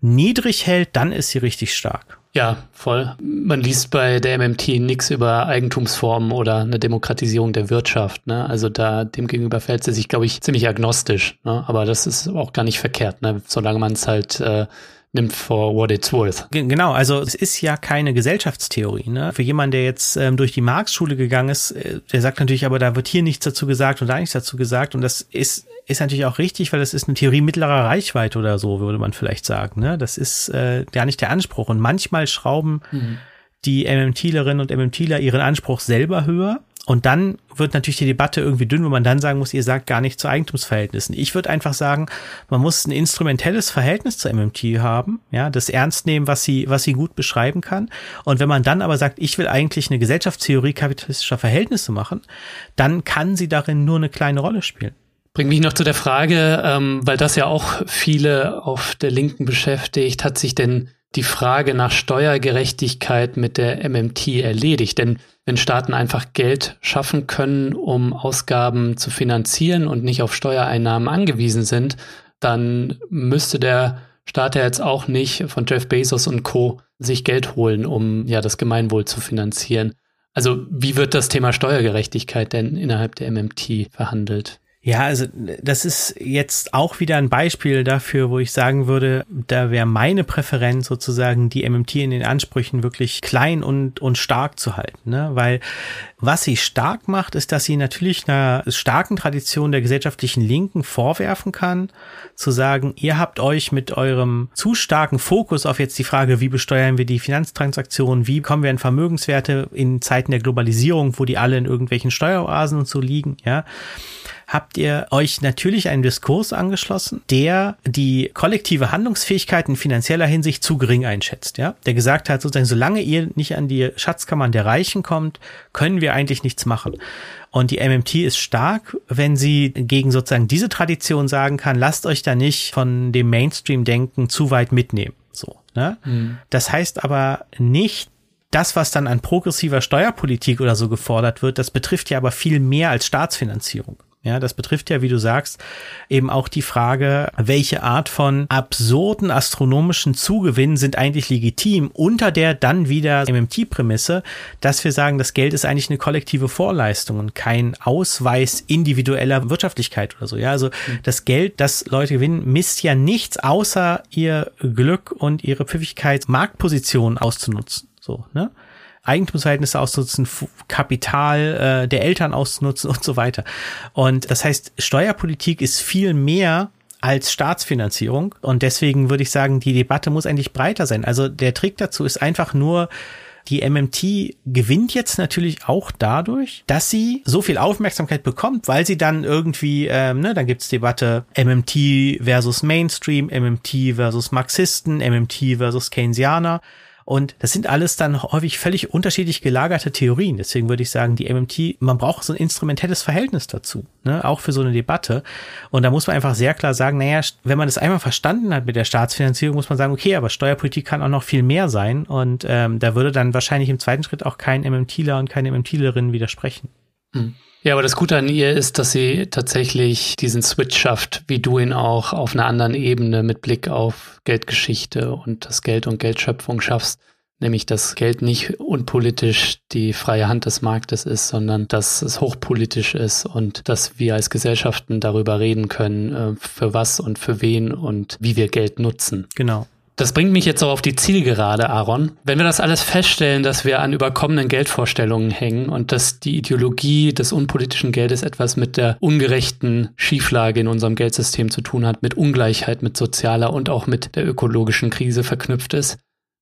niedrig hält, dann ist sie richtig stark. Ja, voll. Man liest bei der MMT nichts über Eigentumsformen oder eine Demokratisierung der Wirtschaft. Ne? Also da demgegenüber fällt sie sich, glaube ich, ziemlich agnostisch. Ne? Aber das ist auch gar nicht verkehrt, ne? solange man es halt äh, nimmt for what it's worth. Genau, also es ist ja keine Gesellschaftstheorie. Ne? Für jemanden, der jetzt ähm, durch die Marx-Schule gegangen ist, äh, der sagt natürlich, aber da wird hier nichts dazu gesagt und da nichts dazu gesagt. Und das ist ist natürlich auch richtig, weil das ist eine Theorie mittlerer Reichweite oder so, würde man vielleicht sagen. Ne? Das ist äh, gar nicht der Anspruch. Und manchmal schrauben mhm. die MMTlerinnen und MMTler ihren Anspruch selber höher. Und dann wird natürlich die Debatte irgendwie dünn, wo man dann sagen muss, ihr sagt gar nicht zu Eigentumsverhältnissen. Ich würde einfach sagen, man muss ein instrumentelles Verhältnis zur MMT haben, ja, das ernst nehmen, was sie, was sie gut beschreiben kann. Und wenn man dann aber sagt, ich will eigentlich eine Gesellschaftstheorie kapitalistischer Verhältnisse machen, dann kann sie darin nur eine kleine Rolle spielen. Bringt mich noch zu der Frage, ähm, weil das ja auch viele auf der Linken beschäftigt, hat sich denn die Frage nach Steuergerechtigkeit mit der MMT erledigt. Denn wenn Staaten einfach Geld schaffen können, um Ausgaben zu finanzieren und nicht auf Steuereinnahmen angewiesen sind, dann müsste der Staat ja jetzt auch nicht von Jeff Bezos und Co. sich Geld holen, um ja das Gemeinwohl zu finanzieren. Also wie wird das Thema Steuergerechtigkeit denn innerhalb der MMT verhandelt? Ja, also das ist jetzt auch wieder ein Beispiel dafür, wo ich sagen würde, da wäre meine Präferenz sozusagen, die MMT in den Ansprüchen wirklich klein und, und stark zu halten. Ne? Weil was sie stark macht, ist, dass sie natürlich einer starken Tradition der gesellschaftlichen Linken vorwerfen kann, zu sagen, ihr habt euch mit eurem zu starken Fokus auf jetzt die Frage, wie besteuern wir die Finanztransaktionen, wie kommen wir an Vermögenswerte in Zeiten der Globalisierung, wo die alle in irgendwelchen Steueroasen und so liegen, ja, habt ihr euch natürlich einen Diskurs angeschlossen, der die kollektive Handlungsfähigkeit in finanzieller Hinsicht zu gering einschätzt, ja, der gesagt hat, sozusagen, solange ihr nicht an die Schatzkammern der Reichen kommt, können wir eigentlich nichts machen. Und die MMT ist stark, wenn sie gegen sozusagen diese Tradition sagen kann, lasst euch da nicht von dem Mainstream-Denken zu weit mitnehmen. So, ne? Mhm. Das heißt aber nicht, das, was dann an progressiver Steuerpolitik oder so gefordert wird, das betrifft ja aber viel mehr als Staatsfinanzierung. Ja, das betrifft ja, wie du sagst, eben auch die Frage, welche Art von absurden astronomischen Zugewinnen sind eigentlich legitim unter der dann wieder MMT-Prämisse, dass wir sagen, das Geld ist eigentlich eine kollektive Vorleistung und kein Ausweis individueller Wirtschaftlichkeit oder so. Ja, also mhm. das Geld, das Leute gewinnen, misst ja nichts außer ihr Glück und ihre Pfiffigkeit, Marktposition auszunutzen. So, ne? Eigentumsverhältnisse auszunutzen, Kapital äh, der Eltern auszunutzen [LAUGHS] und so weiter. Und das heißt, Steuerpolitik ist viel mehr als Staatsfinanzierung. Und deswegen würde ich sagen, die Debatte muss eigentlich breiter sein. Also der Trick dazu ist einfach nur, die MMT gewinnt jetzt natürlich auch dadurch, dass sie so viel Aufmerksamkeit bekommt, weil sie dann irgendwie, ähm, ne, dann gibt's Debatte MMT versus Mainstream, MMT versus Marxisten, MMT versus Keynesianer. Und das sind alles dann häufig völlig unterschiedlich gelagerte Theorien. Deswegen würde ich sagen, die MMT, man braucht so ein instrumentelles Verhältnis dazu, ne? auch für so eine Debatte. Und da muss man einfach sehr klar sagen, naja, wenn man das einmal verstanden hat mit der Staatsfinanzierung, muss man sagen, okay, aber Steuerpolitik kann auch noch viel mehr sein. Und ähm, da würde dann wahrscheinlich im zweiten Schritt auch kein MMTler und keine MMTlerin widersprechen. Hm. Ja, aber das Gute an ihr ist, dass sie tatsächlich diesen Switch schafft, wie du ihn auch auf einer anderen Ebene mit Blick auf Geldgeschichte und das Geld und Geldschöpfung schaffst. Nämlich, dass Geld nicht unpolitisch die freie Hand des Marktes ist, sondern dass es hochpolitisch ist und dass wir als Gesellschaften darüber reden können, äh, für was und für wen und wie wir Geld nutzen. Genau. Das bringt mich jetzt auch auf die Zielgerade, Aaron. Wenn wir das alles feststellen, dass wir an überkommenen Geldvorstellungen hängen und dass die Ideologie des unpolitischen Geldes etwas mit der ungerechten Schieflage in unserem Geldsystem zu tun hat, mit Ungleichheit, mit sozialer und auch mit der ökologischen Krise verknüpft ist,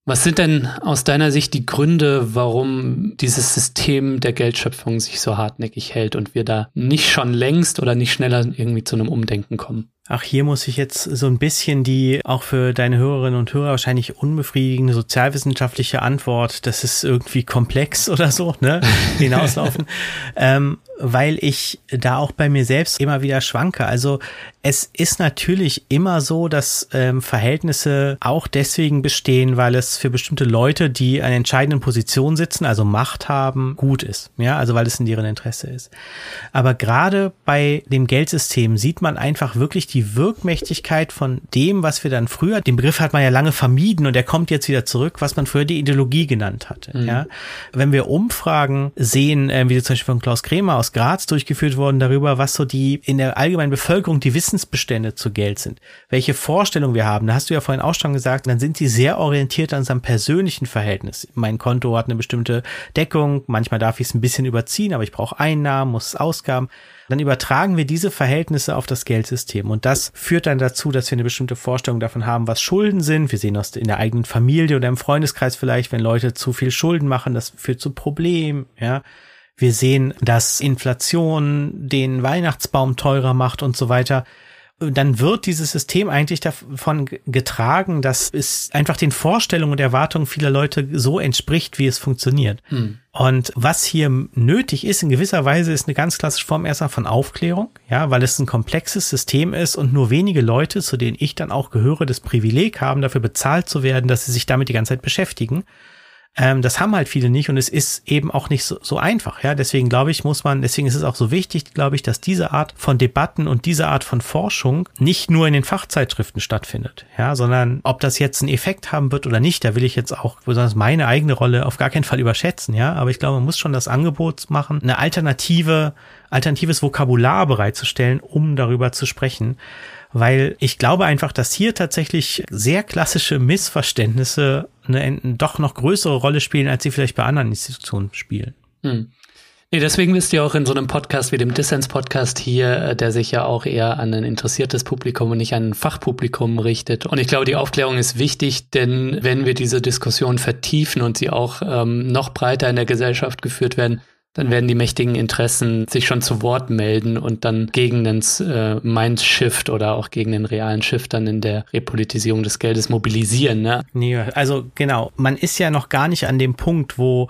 was sind denn aus deiner Sicht die Gründe, warum dieses System der Geldschöpfung sich so hartnäckig hält und wir da nicht schon längst oder nicht schneller irgendwie zu einem Umdenken kommen? Ach, hier muss ich jetzt so ein bisschen die auch für deine Hörerinnen und Hörer wahrscheinlich unbefriedigende sozialwissenschaftliche Antwort, das ist irgendwie komplex [LAUGHS] oder so, ne, hinauslaufen, [LAUGHS] ähm, weil ich da auch bei mir selbst immer wieder schwanke. Also es ist natürlich immer so, dass ähm, Verhältnisse auch deswegen bestehen, weil es für bestimmte Leute, die an entscheidenden Positionen sitzen, also Macht haben, gut ist. Ja, also weil es in deren Interesse ist. Aber gerade bei dem Geldsystem sieht man einfach wirklich die Wirkmächtigkeit von dem, was wir dann früher, den Begriff hat man ja lange vermieden und der kommt jetzt wieder zurück, was man früher die Ideologie genannt hatte. Mhm. Ja, wenn wir Umfragen sehen, äh, wie zum Beispiel von Klaus Kremer aus Graz durchgeführt worden darüber, was so die in der allgemeinen Bevölkerung die Wissen Wissensbestände zu Geld sind, welche Vorstellungen wir haben. Da hast du ja vorhin auch schon gesagt, dann sind sie sehr orientiert an seinem persönlichen Verhältnis. Mein Konto hat eine bestimmte Deckung, manchmal darf ich es ein bisschen überziehen, aber ich brauche Einnahmen, muss Ausgaben. Dann übertragen wir diese Verhältnisse auf das Geldsystem. Und das führt dann dazu, dass wir eine bestimmte Vorstellung davon haben, was Schulden sind. Wir sehen das in der eigenen Familie oder im Freundeskreis vielleicht, wenn Leute zu viel Schulden machen, das führt zu Problemen, ja. Wir sehen, dass Inflation den Weihnachtsbaum teurer macht und so weiter. dann wird dieses System eigentlich davon getragen, dass es einfach den Vorstellungen und Erwartungen vieler Leute so entspricht, wie es funktioniert. Hm. Und was hier nötig ist, in gewisser Weise, ist eine ganz klassische Form erstmal von Aufklärung, ja, weil es ein komplexes System ist und nur wenige Leute, zu denen ich dann auch gehöre, das Privileg haben, dafür bezahlt zu werden, dass sie sich damit die ganze Zeit beschäftigen. Ähm, das haben halt viele nicht und es ist eben auch nicht so, so einfach. Ja, deswegen glaube ich, muss man, deswegen ist es auch so wichtig, glaube ich, dass diese Art von Debatten und diese Art von Forschung nicht nur in den Fachzeitschriften stattfindet. Ja, sondern ob das jetzt einen Effekt haben wird oder nicht, da will ich jetzt auch besonders meine eigene Rolle auf gar keinen Fall überschätzen. Ja, aber ich glaube, man muss schon das Angebot machen, eine alternative, alternatives Vokabular bereitzustellen, um darüber zu sprechen weil ich glaube einfach, dass hier tatsächlich sehr klassische Missverständnisse eine, doch noch größere Rolle spielen, als sie vielleicht bei anderen Institutionen spielen. Hm. Nee, deswegen du ja auch in so einem Podcast wie dem Dissens-Podcast hier, äh, der sich ja auch eher an ein interessiertes Publikum und nicht an ein Fachpublikum richtet. Und ich glaube, die Aufklärung ist wichtig, denn wenn wir diese Diskussion vertiefen und sie auch ähm, noch breiter in der Gesellschaft geführt werden, dann werden die mächtigen Interessen sich schon zu Wort melden und dann gegen den äh, Mindshift oder auch gegen den realen Shift dann in der Repolitisierung des Geldes mobilisieren. Ne? Nee, also genau, man ist ja noch gar nicht an dem Punkt, wo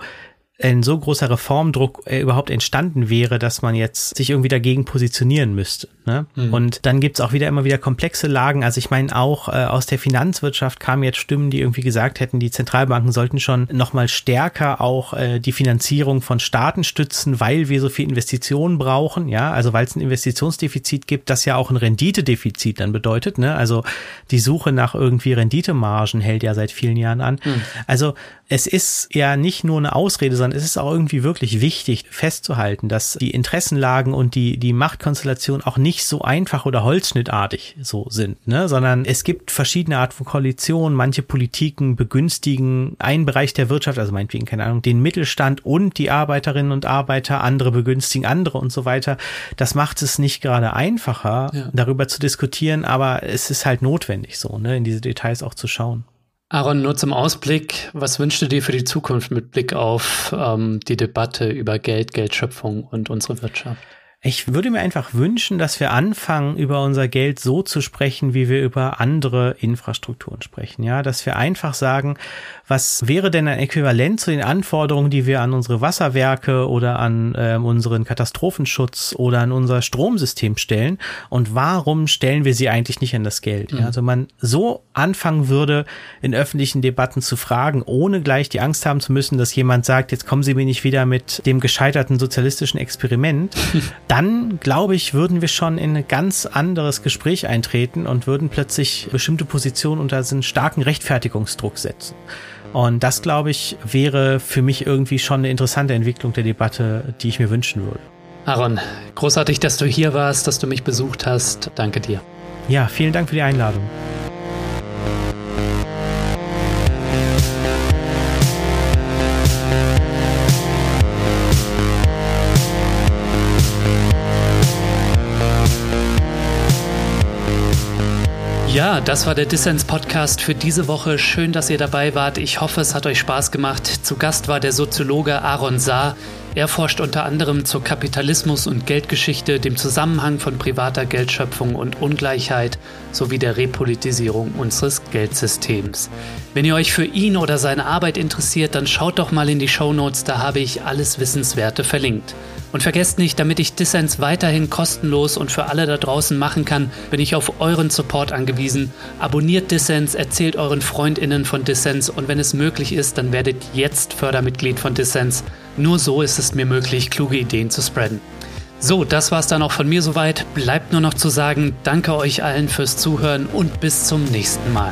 ein so großer Reformdruck äh, überhaupt entstanden wäre, dass man jetzt sich irgendwie dagegen positionieren müsste. Ne? Mhm. Und dann gibt's auch wieder immer wieder komplexe Lagen. Also ich meine, auch äh, aus der Finanzwirtschaft kamen jetzt Stimmen, die irgendwie gesagt hätten, die Zentralbanken sollten schon nochmal stärker auch äh, die Finanzierung von Staaten stützen, weil wir so viel Investitionen brauchen. Ja, also weil es ein Investitionsdefizit gibt, das ja auch ein Renditedefizit dann bedeutet. Ne? Also die Suche nach irgendwie Renditemargen hält ja seit vielen Jahren an. Mhm. Also es ist ja nicht nur eine Ausrede, sondern es ist auch irgendwie wirklich wichtig festzuhalten, dass die Interessenlagen und die, die Machtkonstellation auch nicht so einfach oder holzschnittartig so sind, ne? sondern es gibt verschiedene Art von Koalitionen. Manche Politiken begünstigen einen Bereich der Wirtschaft, also meinetwegen, keine Ahnung, den Mittelstand und die Arbeiterinnen und Arbeiter, andere begünstigen andere und so weiter. Das macht es nicht gerade einfacher, ja. darüber zu diskutieren, aber es ist halt notwendig so, ne, in diese Details auch zu schauen. Aaron, nur zum Ausblick, was wünschst du dir für die Zukunft mit Blick auf ähm, die Debatte über Geld, Geldschöpfung und unsere Wirtschaft? Ich würde mir einfach wünschen, dass wir anfangen, über unser Geld so zu sprechen, wie wir über andere Infrastrukturen sprechen. Ja, dass wir einfach sagen, was wäre denn ein Äquivalent zu den Anforderungen, die wir an unsere Wasserwerke oder an äh, unseren Katastrophenschutz oder an unser Stromsystem stellen? Und warum stellen wir sie eigentlich nicht an das Geld? Mhm. Ja, also man so anfangen würde, in öffentlichen Debatten zu fragen, ohne gleich die Angst haben zu müssen, dass jemand sagt, jetzt kommen Sie mir nicht wieder mit dem gescheiterten sozialistischen Experiment. [LAUGHS] dann glaube ich, würden wir schon in ein ganz anderes Gespräch eintreten und würden plötzlich bestimmte Positionen unter einen starken Rechtfertigungsdruck setzen. Und das, glaube ich, wäre für mich irgendwie schon eine interessante Entwicklung der Debatte, die ich mir wünschen würde. Aaron, großartig, dass du hier warst, dass du mich besucht hast. Danke dir. Ja, vielen Dank für die Einladung. Ja, das war der Dissens-Podcast für diese Woche. Schön, dass ihr dabei wart. Ich hoffe, es hat euch Spaß gemacht. Zu Gast war der Soziologe Aaron Saar. Er forscht unter anderem zur Kapitalismus- und Geldgeschichte, dem Zusammenhang von privater Geldschöpfung und Ungleichheit sowie der Repolitisierung unseres Geldsystems. Wenn ihr euch für ihn oder seine Arbeit interessiert, dann schaut doch mal in die Show Notes, da habe ich alles Wissenswerte verlinkt. Und vergesst nicht, damit ich Dissens weiterhin kostenlos und für alle da draußen machen kann, bin ich auf euren Support angewiesen. Abonniert Dissens, erzählt euren FreundInnen von Dissens und wenn es möglich ist, dann werdet jetzt Fördermitglied von Dissens. Nur so ist es mir möglich, kluge Ideen zu spreaden. So, das war's dann auch von mir soweit. Bleibt nur noch zu sagen, danke euch allen fürs Zuhören und bis zum nächsten Mal.